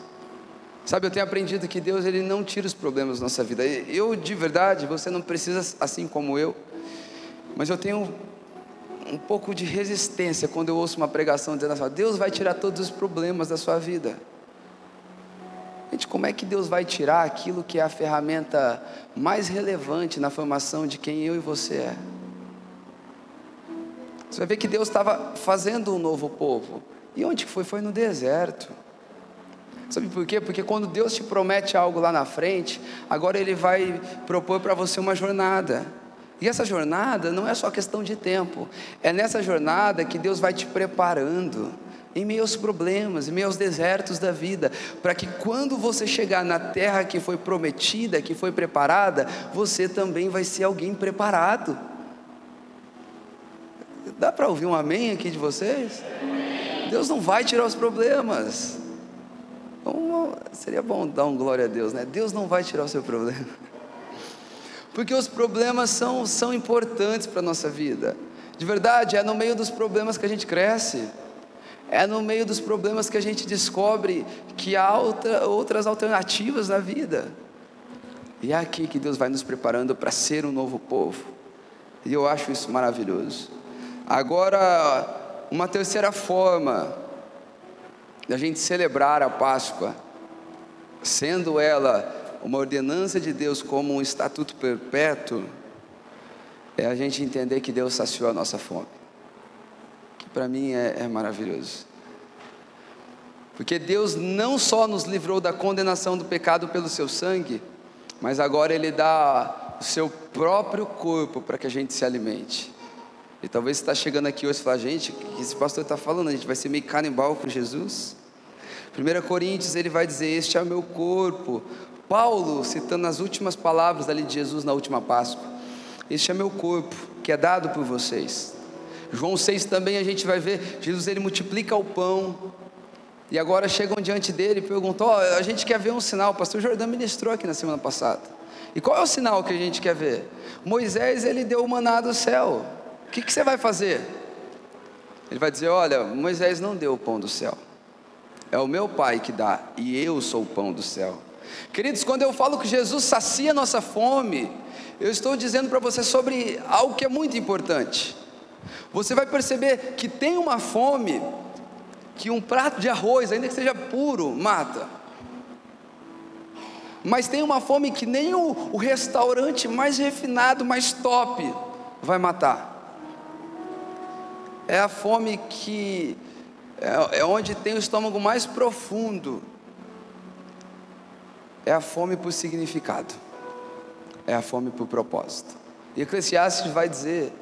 Sabe, eu tenho aprendido que Deus ele não tira os problemas da nossa vida. Eu, de verdade, você não precisa assim como eu, mas eu tenho um pouco de resistência quando eu ouço uma pregação dizendo assim: Deus vai tirar todos os problemas da sua vida. Gente, como é que Deus vai tirar aquilo que é a ferramenta mais relevante na formação de quem eu e você é? Você vai ver que Deus estava fazendo um novo povo. E onde foi? Foi no deserto. Sabe por quê? Porque quando Deus te promete algo lá na frente, agora Ele vai propor para você uma jornada. E essa jornada não é só questão de tempo, é nessa jornada que Deus vai te preparando em meio aos problemas, em meio aos desertos da vida, para que quando você chegar na terra que foi prometida, que foi preparada, você também vai ser alguém preparado. Dá para ouvir um amém aqui de vocês? Deus não vai tirar os problemas. Seria bom dar um glória a Deus, né? Deus não vai tirar o seu problema. Porque os problemas são, são importantes para a nossa vida. De verdade, é no meio dos problemas que a gente cresce. É no meio dos problemas que a gente descobre que há outra, outras alternativas na vida. E é aqui que Deus vai nos preparando para ser um novo povo. E eu acho isso maravilhoso. Agora, uma terceira forma da gente celebrar a Páscoa, sendo ela uma ordenança de Deus como um estatuto perpétuo, é a gente entender que Deus saciou a nossa fome. Que para mim é, é maravilhoso. Porque Deus não só nos livrou da condenação do pecado pelo seu sangue, mas agora Ele dá o seu próprio corpo para que a gente se alimente. E talvez você está chegando aqui hoje e fala, gente, o que esse pastor está falando? A gente vai ser meio canibal para Jesus? 1 Coríntios ele vai dizer: Este é o meu corpo. Paulo, citando as últimas palavras ali de Jesus na última Páscoa: Este é meu corpo, que é dado por vocês. João 6 também a gente vai ver: Jesus ele multiplica o pão. E agora chegam diante dele e perguntam: oh, a gente quer ver um sinal. O pastor Jordão ministrou aqui na semana passada. E qual é o sinal que a gente quer ver? Moisés ele deu o maná do céu. O que, que você vai fazer? Ele vai dizer: Olha, Moisés não deu o pão do céu. é o meu Pai que dá, e eu sou o pão do céu. Queridos, quando eu falo que Jesus sacia nossa fome, eu estou dizendo para você sobre algo que é muito importante. Você vai perceber que tem uma fome que um prato de arroz, ainda que seja puro, mata. Mas tem uma fome que nem o, o restaurante mais refinado, mais top, vai matar. É a fome que é, é onde tem o estômago mais profundo. É a fome por significado. É a fome por propósito. E Eclesiastes vai dizer,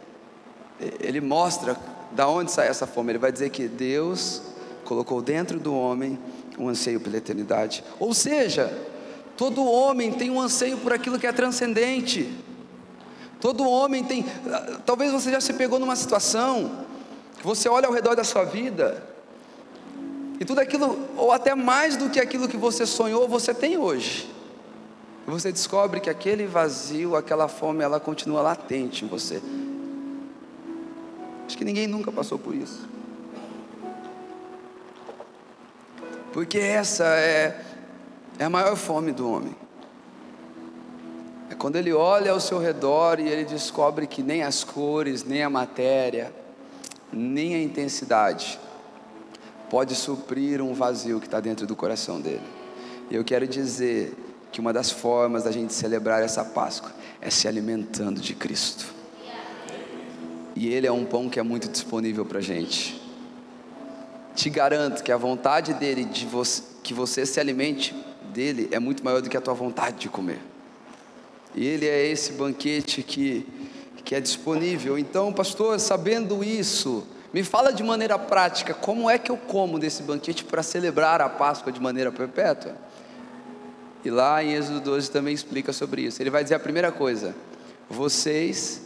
ele mostra da onde sai essa fome. Ele vai dizer que Deus colocou dentro do homem um anseio pela eternidade. Ou seja, todo homem tem um anseio por aquilo que é transcendente. Todo homem tem. Talvez você já se pegou numa situação você olha ao redor da sua vida e tudo aquilo, ou até mais do que aquilo que você sonhou, você tem hoje. E você descobre que aquele vazio, aquela fome, ela continua latente em você. Acho que ninguém nunca passou por isso. Porque essa é, é a maior fome do homem. É quando ele olha ao seu redor e ele descobre que nem as cores, nem a matéria, nem a intensidade pode suprir um vazio que está dentro do coração dele. E eu quero dizer que uma das formas da gente celebrar essa Páscoa é se alimentando de Cristo. E Ele é um pão que é muito disponível para a gente te garanto que a vontade dele de você, que você se alimente dele é muito maior do que a tua vontade de comer. E ele é esse banquete que, que é disponível. Então, pastor, sabendo isso, me fala de maneira prática como é que eu como desse banquete para celebrar a Páscoa de maneira perpétua. E lá em Êxodo 12 também explica sobre isso. Ele vai dizer a primeira coisa: vocês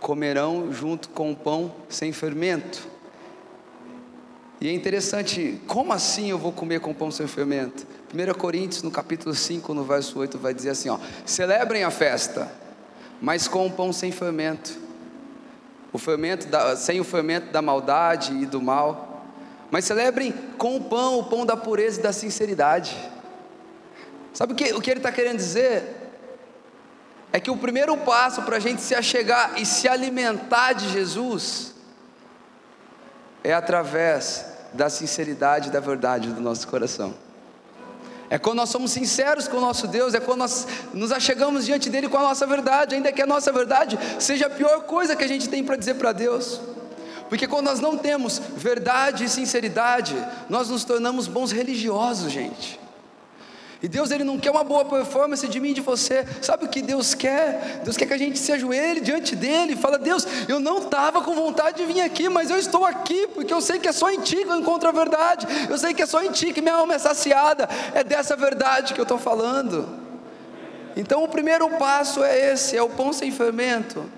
comerão junto com o pão sem fermento e é interessante, como assim eu vou comer com pão sem fermento? 1 Coríntios, no capítulo 5, no verso 8, vai dizer assim: ó, celebrem a festa, mas com o pão sem fermento. O fermento da, sem o fermento da maldade e do mal. Mas celebrem com o pão, o pão da pureza e da sinceridade. Sabe o que, o que ele está querendo dizer? É que o primeiro passo para a gente se achegar e se alimentar de Jesus é através da sinceridade e da verdade do nosso coração. É quando nós somos sinceros com o nosso Deus, é quando nós nos achegamos diante dele com a nossa verdade, ainda que a nossa verdade seja a pior coisa que a gente tem para dizer para Deus. Porque quando nós não temos verdade e sinceridade, nós nos tornamos bons religiosos, gente. E Deus ele não quer uma boa performance de mim e de você. Sabe o que Deus quer? Deus quer que a gente se ajoelhe diante dele e fala: "Deus, eu não estava com vontade de vir aqui, mas eu estou aqui porque eu sei que é só em ti que eu encontro a verdade. Eu sei que é só em ti que minha alma é saciada. É dessa verdade que eu estou falando." Então o primeiro passo é esse, é o pão sem fermento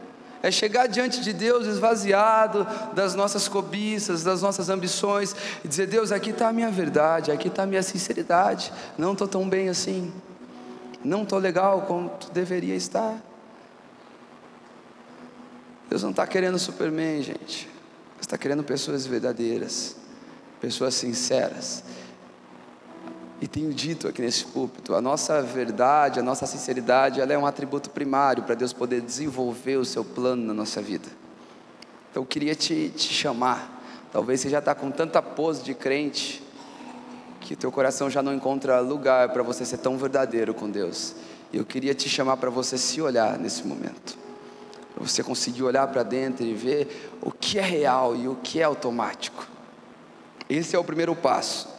é chegar diante de Deus esvaziado das nossas cobiças, das nossas ambições, e dizer: Deus, aqui está a minha verdade, aqui está a minha sinceridade. Não estou tão bem assim, não estou legal como tu deveria estar. Deus não está querendo Superman, gente. Está querendo pessoas verdadeiras, pessoas sinceras. E tenho dito aqui nesse púlpito, a nossa verdade, a nossa sinceridade, ela é um atributo primário para Deus poder desenvolver o seu plano na nossa vida. Então eu queria te, te chamar. Talvez você já está com tanta pose de crente que teu coração já não encontra lugar para você ser tão verdadeiro com Deus. E eu queria te chamar para você se olhar nesse momento. Para você conseguir olhar para dentro e ver o que é real e o que é automático. Esse é o primeiro passo.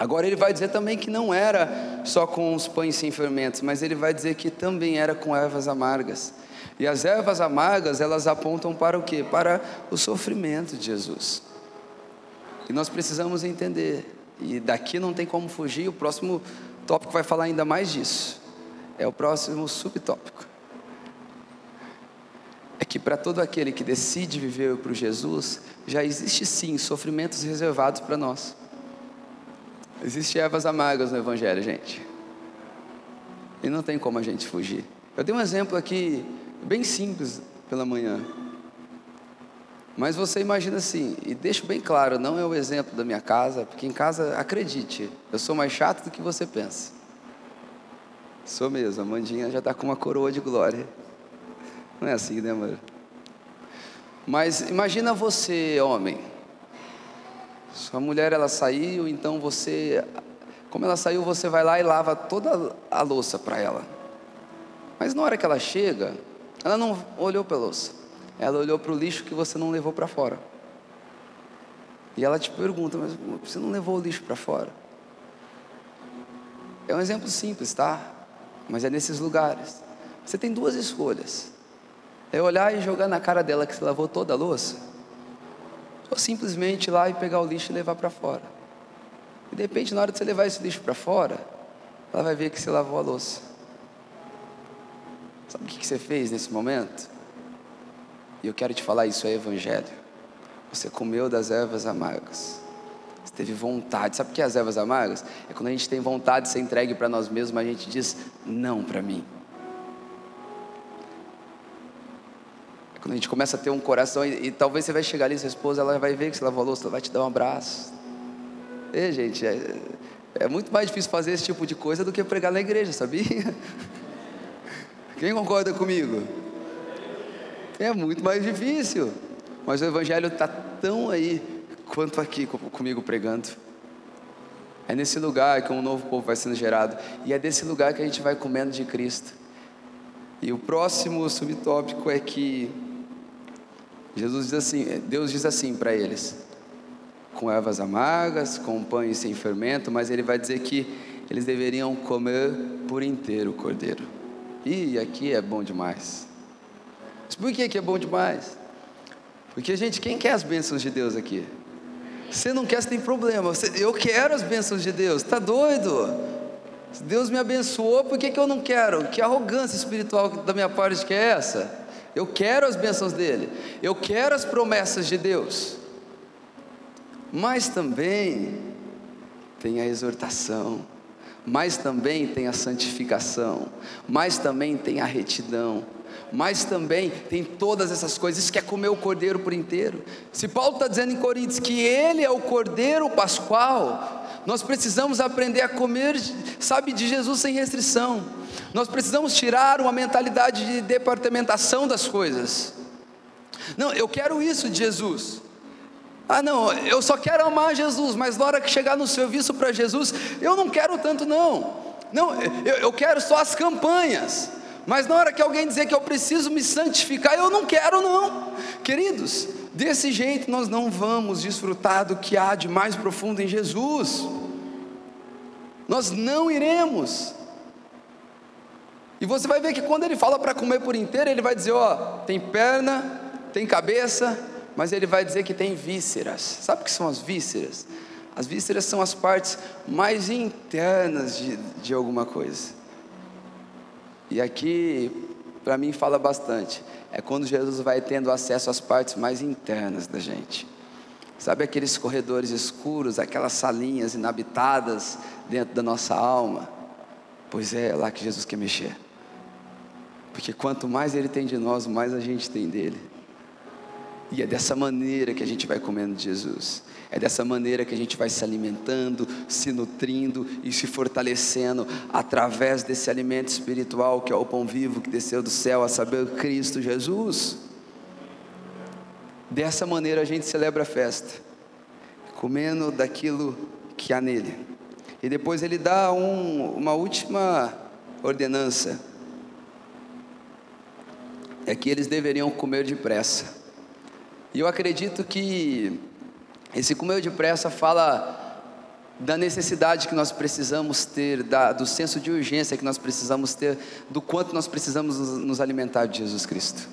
Agora ele vai dizer também que não era só com os pães sem fermentos, mas ele vai dizer que também era com ervas amargas. E as ervas amargas, elas apontam para o quê? Para o sofrimento de Jesus. E nós precisamos entender, e daqui não tem como fugir, o próximo tópico vai falar ainda mais disso. É o próximo subtópico. É que para todo aquele que decide viver para Jesus, já existe sim sofrimentos reservados para nós. Existem ervas amargas no Evangelho, gente. E não tem como a gente fugir. Eu dei um exemplo aqui, bem simples, pela manhã. Mas você imagina assim, e deixo bem claro, não é o exemplo da minha casa, porque em casa, acredite, eu sou mais chato do que você pensa. Sou mesmo, a Mandinha já está com uma coroa de glória. Não é assim, né, amor? Mas imagina você, homem. Sua mulher ela saiu, então você, como ela saiu, você vai lá e lava toda a louça para ela. Mas na hora que ela chega, ela não olhou para a louça. Ela olhou para o lixo que você não levou para fora. E ela te pergunta, mas você não levou o lixo para fora? É um exemplo simples, tá? Mas é nesses lugares. Você tem duas escolhas. É olhar e jogar na cara dela que você lavou toda a louça. Ou simplesmente ir lá e pegar o lixo e levar para fora. E de repente, na hora de você levar esse lixo para fora, ela vai ver que você lavou a louça. Sabe o que você fez nesse momento? E eu quero te falar, isso é evangelho. Você comeu das ervas amargas. Você teve vontade. Sabe o que é as ervas amargas? É quando a gente tem vontade de ser entregue para nós mesmos, mas a gente diz não para mim. Quando a gente começa a ter um coração e, e, talvez você vai chegar ali, sua esposa, ela vai ver que você lavou a louça, ela vai te dar um abraço. E, gente, é, é muito mais difícil fazer esse tipo de coisa do que pregar na igreja, sabia? Quem concorda comigo? É muito mais difícil. Mas o Evangelho está tão aí quanto aqui comigo pregando. É nesse lugar que um novo povo vai sendo gerado. E é desse lugar que a gente vai comendo de Cristo. E o próximo subtópico é que Jesus diz assim, Deus diz assim para eles: com ervas amargas, com pães sem fermento, mas ele vai dizer que eles deveriam comer por inteiro o cordeiro. E aqui é bom demais. Mas por que, é bom demais? Porque, gente, quem quer as bênçãos de Deus aqui? Você não quer, você tem problema. Você, eu quero as bênçãos de Deus. Está doido? Deus me abençoou, por que, que eu não quero? Que arrogância espiritual da minha parte que é essa? Eu quero as bênçãos dele. Eu quero as promessas de Deus. Mas também tem a exortação. Mas também tem a santificação. Mas também tem a retidão mas também tem todas essas coisas. Isso quer comer o cordeiro por inteiro. Se Paulo está dizendo em Coríntios que ele é o cordeiro pascual, nós precisamos aprender a comer, sabe, de Jesus sem restrição. Nós precisamos tirar uma mentalidade de departamentação das coisas. Não, eu quero isso de Jesus. Ah, não, eu só quero amar Jesus, mas na hora que chegar no serviço para Jesus, eu não quero tanto, não. Não, eu, eu quero só as campanhas. Mas na hora que alguém dizer que eu preciso me santificar, eu não quero, não. Queridos, desse jeito nós não vamos desfrutar do que há de mais profundo em Jesus. Nós não iremos. E você vai ver que quando ele fala para comer por inteiro, ele vai dizer: ó, tem perna, tem cabeça, mas ele vai dizer que tem vísceras. Sabe o que são as vísceras? As vísceras são as partes mais internas de, de alguma coisa. E aqui, para mim, fala bastante. É quando Jesus vai tendo acesso às partes mais internas da gente. Sabe aqueles corredores escuros, aquelas salinhas inabitadas dentro da nossa alma? Pois é, é lá que Jesus quer mexer. Porque quanto mais Ele tem de nós, mais a gente tem dele. E é dessa maneira que a gente vai comendo de Jesus. É dessa maneira que a gente vai se alimentando, se nutrindo e se fortalecendo através desse alimento espiritual que é o pão vivo que desceu do céu, a saber, Cristo Jesus. Dessa maneira a gente celebra a festa, comendo daquilo que há nele. E depois ele dá um, uma última ordenança: é que eles deveriam comer depressa. E eu acredito que esse comer depressa fala da necessidade que nós precisamos ter, da, do senso de urgência que nós precisamos ter, do quanto nós precisamos nos, nos alimentar de Jesus Cristo.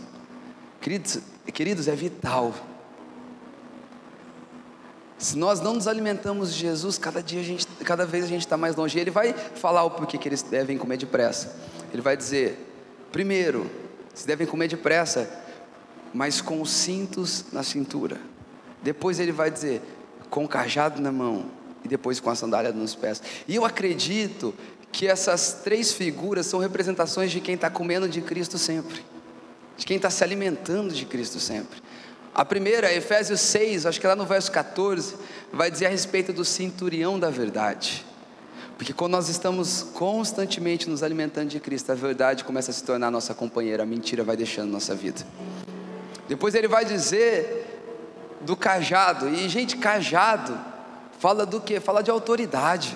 Queridos, queridos, é vital. Se nós não nos alimentamos de Jesus, cada dia a gente, cada vez a gente está mais longe. Ele vai falar o porquê que eles devem comer depressa. Ele vai dizer: primeiro, se devem comer depressa, mas com os cintos na cintura. Depois ele vai dizer, com o cajado na mão, e depois com a sandália nos pés. E eu acredito que essas três figuras são representações de quem está comendo de Cristo sempre, de quem está se alimentando de Cristo sempre. A primeira, Efésios 6, acho que lá no verso 14, vai dizer a respeito do cinturão da verdade. Porque quando nós estamos constantemente nos alimentando de Cristo, a verdade começa a se tornar nossa companheira, a mentira vai deixando nossa vida. Depois ele vai dizer do cajado, e gente, cajado fala do que? Fala de autoridade.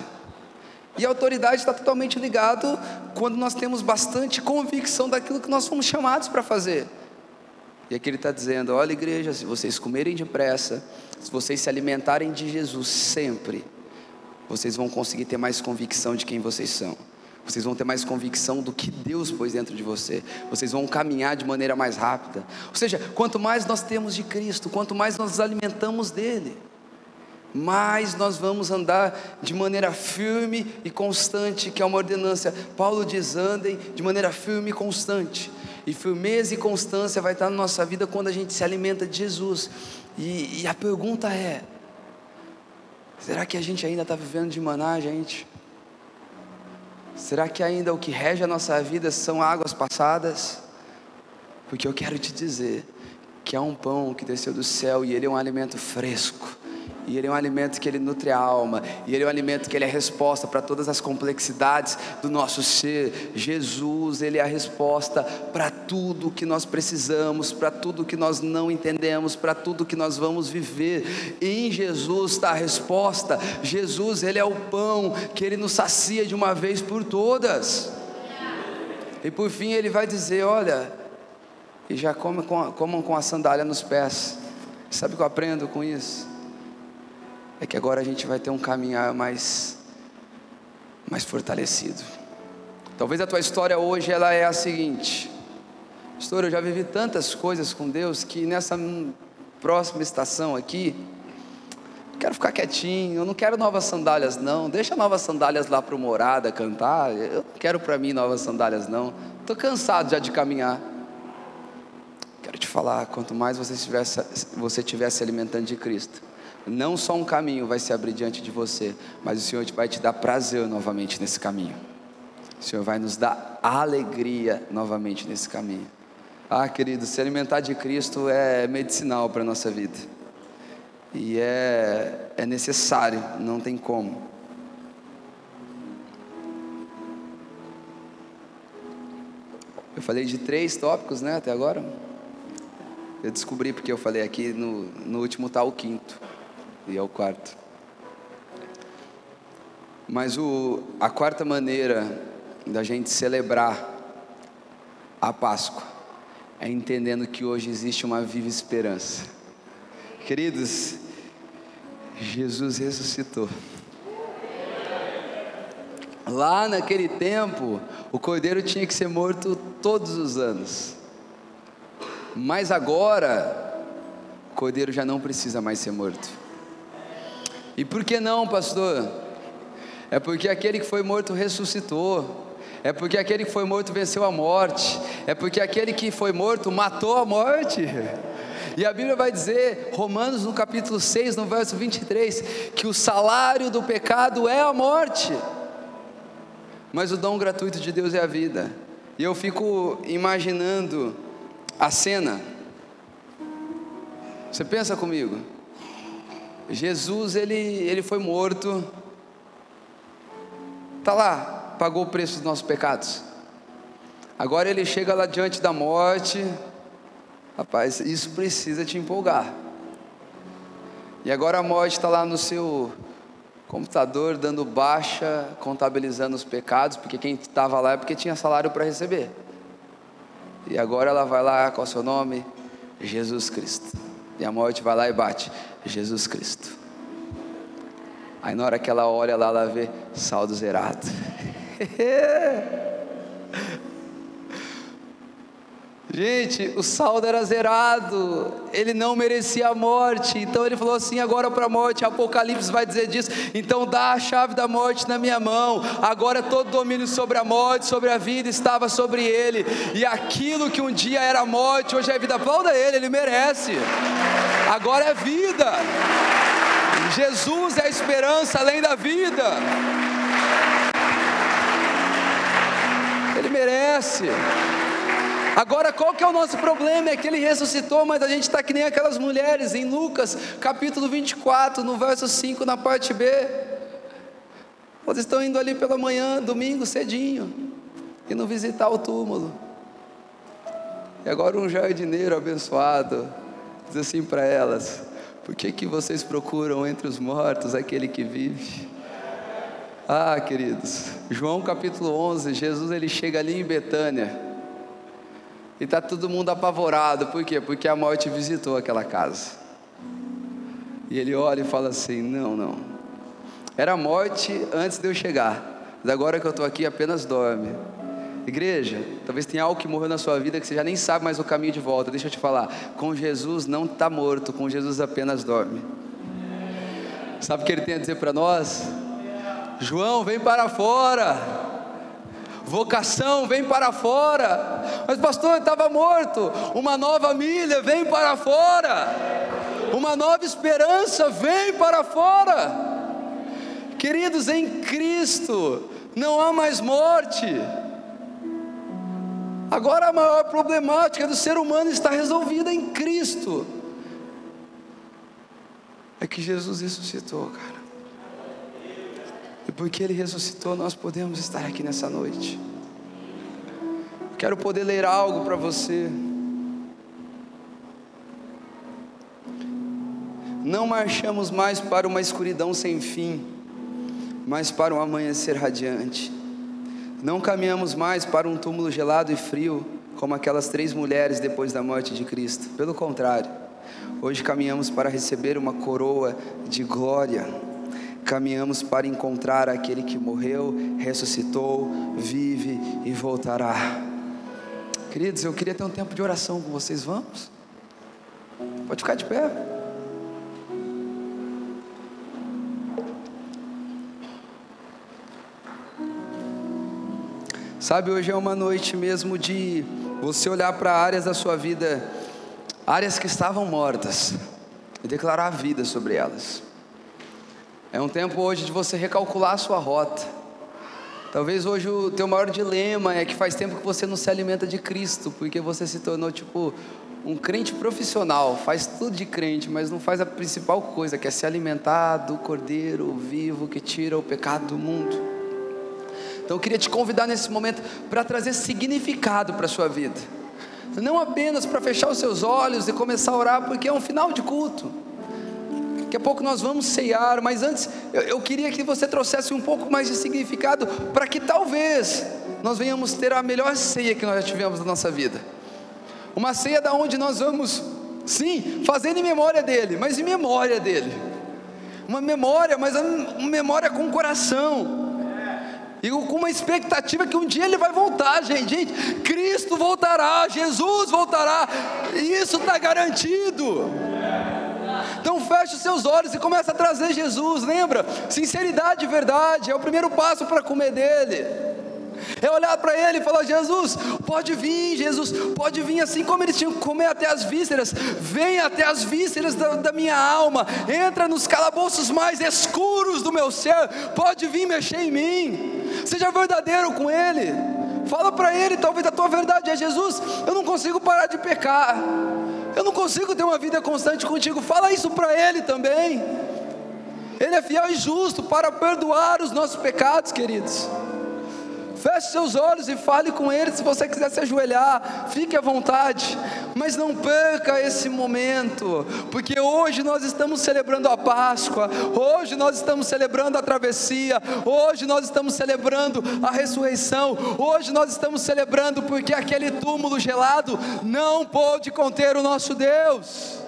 E a autoridade está totalmente ligado quando nós temos bastante convicção daquilo que nós fomos chamados para fazer. E aqui ele está dizendo: olha, igreja, se vocês comerem depressa, se vocês se alimentarem de Jesus sempre, vocês vão conseguir ter mais convicção de quem vocês são. Vocês vão ter mais convicção do que Deus pôs dentro de você. Vocês vão caminhar de maneira mais rápida. Ou seja, quanto mais nós temos de Cristo, quanto mais nós nos alimentamos dele, mais nós vamos andar de maneira firme e constante, que é uma ordenança. Paulo diz: andem de maneira firme e constante. E firmeza e constância vai estar na nossa vida quando a gente se alimenta de Jesus. E, e a pergunta é: será que a gente ainda está vivendo de maná, gente? Será que ainda o que rege a nossa vida são águas passadas? Porque eu quero te dizer que há um pão que desceu do céu e ele é um alimento fresco e ele é um alimento que ele nutre a alma, e ele é um alimento que ele é resposta para todas as complexidades do nosso ser. Jesus, ele é a resposta para tudo que nós precisamos, para tudo que nós não entendemos, para tudo que nós vamos viver. Em Jesus está a resposta. Jesus, ele é o pão que ele nos sacia de uma vez por todas. E por fim ele vai dizer: Olha, e já comam com, comam com a sandália nos pés. Sabe o que eu aprendo com isso? É que agora a gente vai ter um caminhar mais, mais fortalecido. Talvez a tua história hoje ela é a seguinte: Pastor, eu já vivi tantas coisas com Deus que nessa próxima estação aqui, quero ficar quietinho, eu não quero novas sandálias não, deixa novas sandálias lá para o morada cantar, eu não quero para mim novas sandálias não, estou cansado já de caminhar. Quero te falar, quanto mais você estivesse, você estiver se alimentando de Cristo, não só um caminho vai se abrir diante de você, mas o Senhor vai te dar prazer novamente nesse caminho. O Senhor vai nos dar alegria novamente nesse caminho. Ah, querido, se alimentar de Cristo é medicinal para a nossa vida. E é, é necessário, não tem como. Eu falei de três tópicos, né, até agora. Eu descobri porque eu falei aqui, no, no último está o quinto e é o quarto. Mas o, a quarta maneira da gente celebrar a Páscoa é entendendo que hoje existe uma viva esperança. Queridos, Jesus ressuscitou. Lá naquele tempo, o cordeiro tinha que ser morto todos os anos. Mas agora, o cordeiro já não precisa mais ser morto. E por que não, pastor? É porque aquele que foi morto ressuscitou. É porque aquele que foi morto venceu a morte. É porque aquele que foi morto matou a morte. E a Bíblia vai dizer, Romanos no capítulo 6, no verso 23, que o salário do pecado é a morte, mas o dom gratuito de Deus é a vida. E eu fico imaginando a cena. Você pensa comigo? Jesus ele, ele foi morto, está lá, pagou o preço dos nossos pecados. Agora ele chega lá diante da morte, rapaz, isso precisa te empolgar. E agora a morte está lá no seu computador dando baixa, contabilizando os pecados, porque quem estava lá é porque tinha salário para receber. E agora ela vai lá, qual é o seu nome? Jesus Cristo. E a morte vai lá e bate. Jesus Cristo. Aí na hora que ela olha lá, ela vê saldo zerado. Gente, o saldo era zerado, ele não merecia a morte, então ele falou assim: agora para a morte, Apocalipse vai dizer disso, então dá a chave da morte na minha mão, agora todo domínio sobre a morte, sobre a vida estava sobre ele, e aquilo que um dia era morte, hoje é vida, aplauda ele, ele merece, agora é vida, Jesus é a esperança além da vida, ele merece. Agora, qual que é o nosso problema? É que ele ressuscitou, mas a gente está que nem aquelas mulheres em Lucas, capítulo 24, no verso 5, na parte B. Eles estão indo ali pela manhã, domingo, cedinho, indo visitar o túmulo. E agora um jardineiro abençoado diz assim para elas: Por que, que vocês procuram entre os mortos aquele que vive? Ah, queridos, João capítulo 11, Jesus ele chega ali em Betânia. E está todo mundo apavorado, por quê? Porque a morte visitou aquela casa. E ele olha e fala assim: Não, não. Era morte antes de eu chegar, mas agora que eu estou aqui apenas dorme. Igreja, talvez tenha algo que morreu na sua vida que você já nem sabe mais o caminho de volta. Deixa eu te falar: com Jesus não está morto, com Jesus apenas dorme. Sabe o que ele tem a dizer para nós? João, vem para fora vocação vem para fora. Mas, pastor, estava morto. Uma nova milha vem para fora. Uma nova esperança vem para fora. Queridos, em Cristo não há mais morte. Agora a maior problemática do ser humano está resolvida em Cristo. É que Jesus ressuscitou, cara. E porque Ele ressuscitou, nós podemos estar aqui nessa noite. Quero poder ler algo para você. Não marchamos mais para uma escuridão sem fim, mas para um amanhecer radiante. Não caminhamos mais para um túmulo gelado e frio, como aquelas três mulheres depois da morte de Cristo. Pelo contrário, hoje caminhamos para receber uma coroa de glória caminhamos para encontrar aquele que morreu, ressuscitou, vive e voltará. Queridos, eu queria ter um tempo de oração com vocês, vamos? Pode ficar de pé. Sabe, hoje é uma noite mesmo de você olhar para áreas da sua vida, áreas que estavam mortas, e declarar vida sobre elas. É um tempo hoje de você recalcular a sua rota. Talvez hoje o teu maior dilema é que faz tempo que você não se alimenta de Cristo, porque você se tornou tipo um crente profissional, faz tudo de crente, mas não faz a principal coisa, que é se alimentar do Cordeiro vivo que tira o pecado do mundo. Então eu queria te convidar nesse momento para trazer significado para a sua vida. Não apenas para fechar os seus olhos e começar a orar, porque é um final de culto. Daqui a pouco nós vamos ceiar, mas antes eu, eu queria que você trouxesse um pouco mais de significado para que talvez nós venhamos ter a melhor ceia que nós já tivemos na nossa vida. Uma ceia da onde nós vamos, sim, fazendo em memória dele, mas em memória dele. Uma memória, mas uma memória com coração. E com uma expectativa que um dia ele vai voltar, gente. gente Cristo voltará, Jesus voltará. Isso está garantido. Então feche os seus olhos e começa a trazer Jesus. Lembra? Sinceridade e verdade é o primeiro passo para comer dele. É olhar para ele e falar: Jesus, pode vir, Jesus, pode vir, assim como eles tinham que comer até as vísceras, vem até as vísceras da, da minha alma, entra nos calabouços mais escuros do meu ser, pode vir mexer em mim, seja verdadeiro com ele, fala para ele, talvez a tua verdade é: Jesus, eu não consigo parar de pecar. Eu não consigo ter uma vida constante contigo. Fala isso para Ele também. Ele é fiel e justo para perdoar os nossos pecados, queridos. Feche seus olhos e fale com Ele. Se você quiser se ajoelhar, fique à vontade. Mas não perca esse momento, porque hoje nós estamos celebrando a Páscoa, hoje nós estamos celebrando a travessia, hoje nós estamos celebrando a ressurreição, hoje nós estamos celebrando porque aquele túmulo gelado não pôde conter o nosso Deus.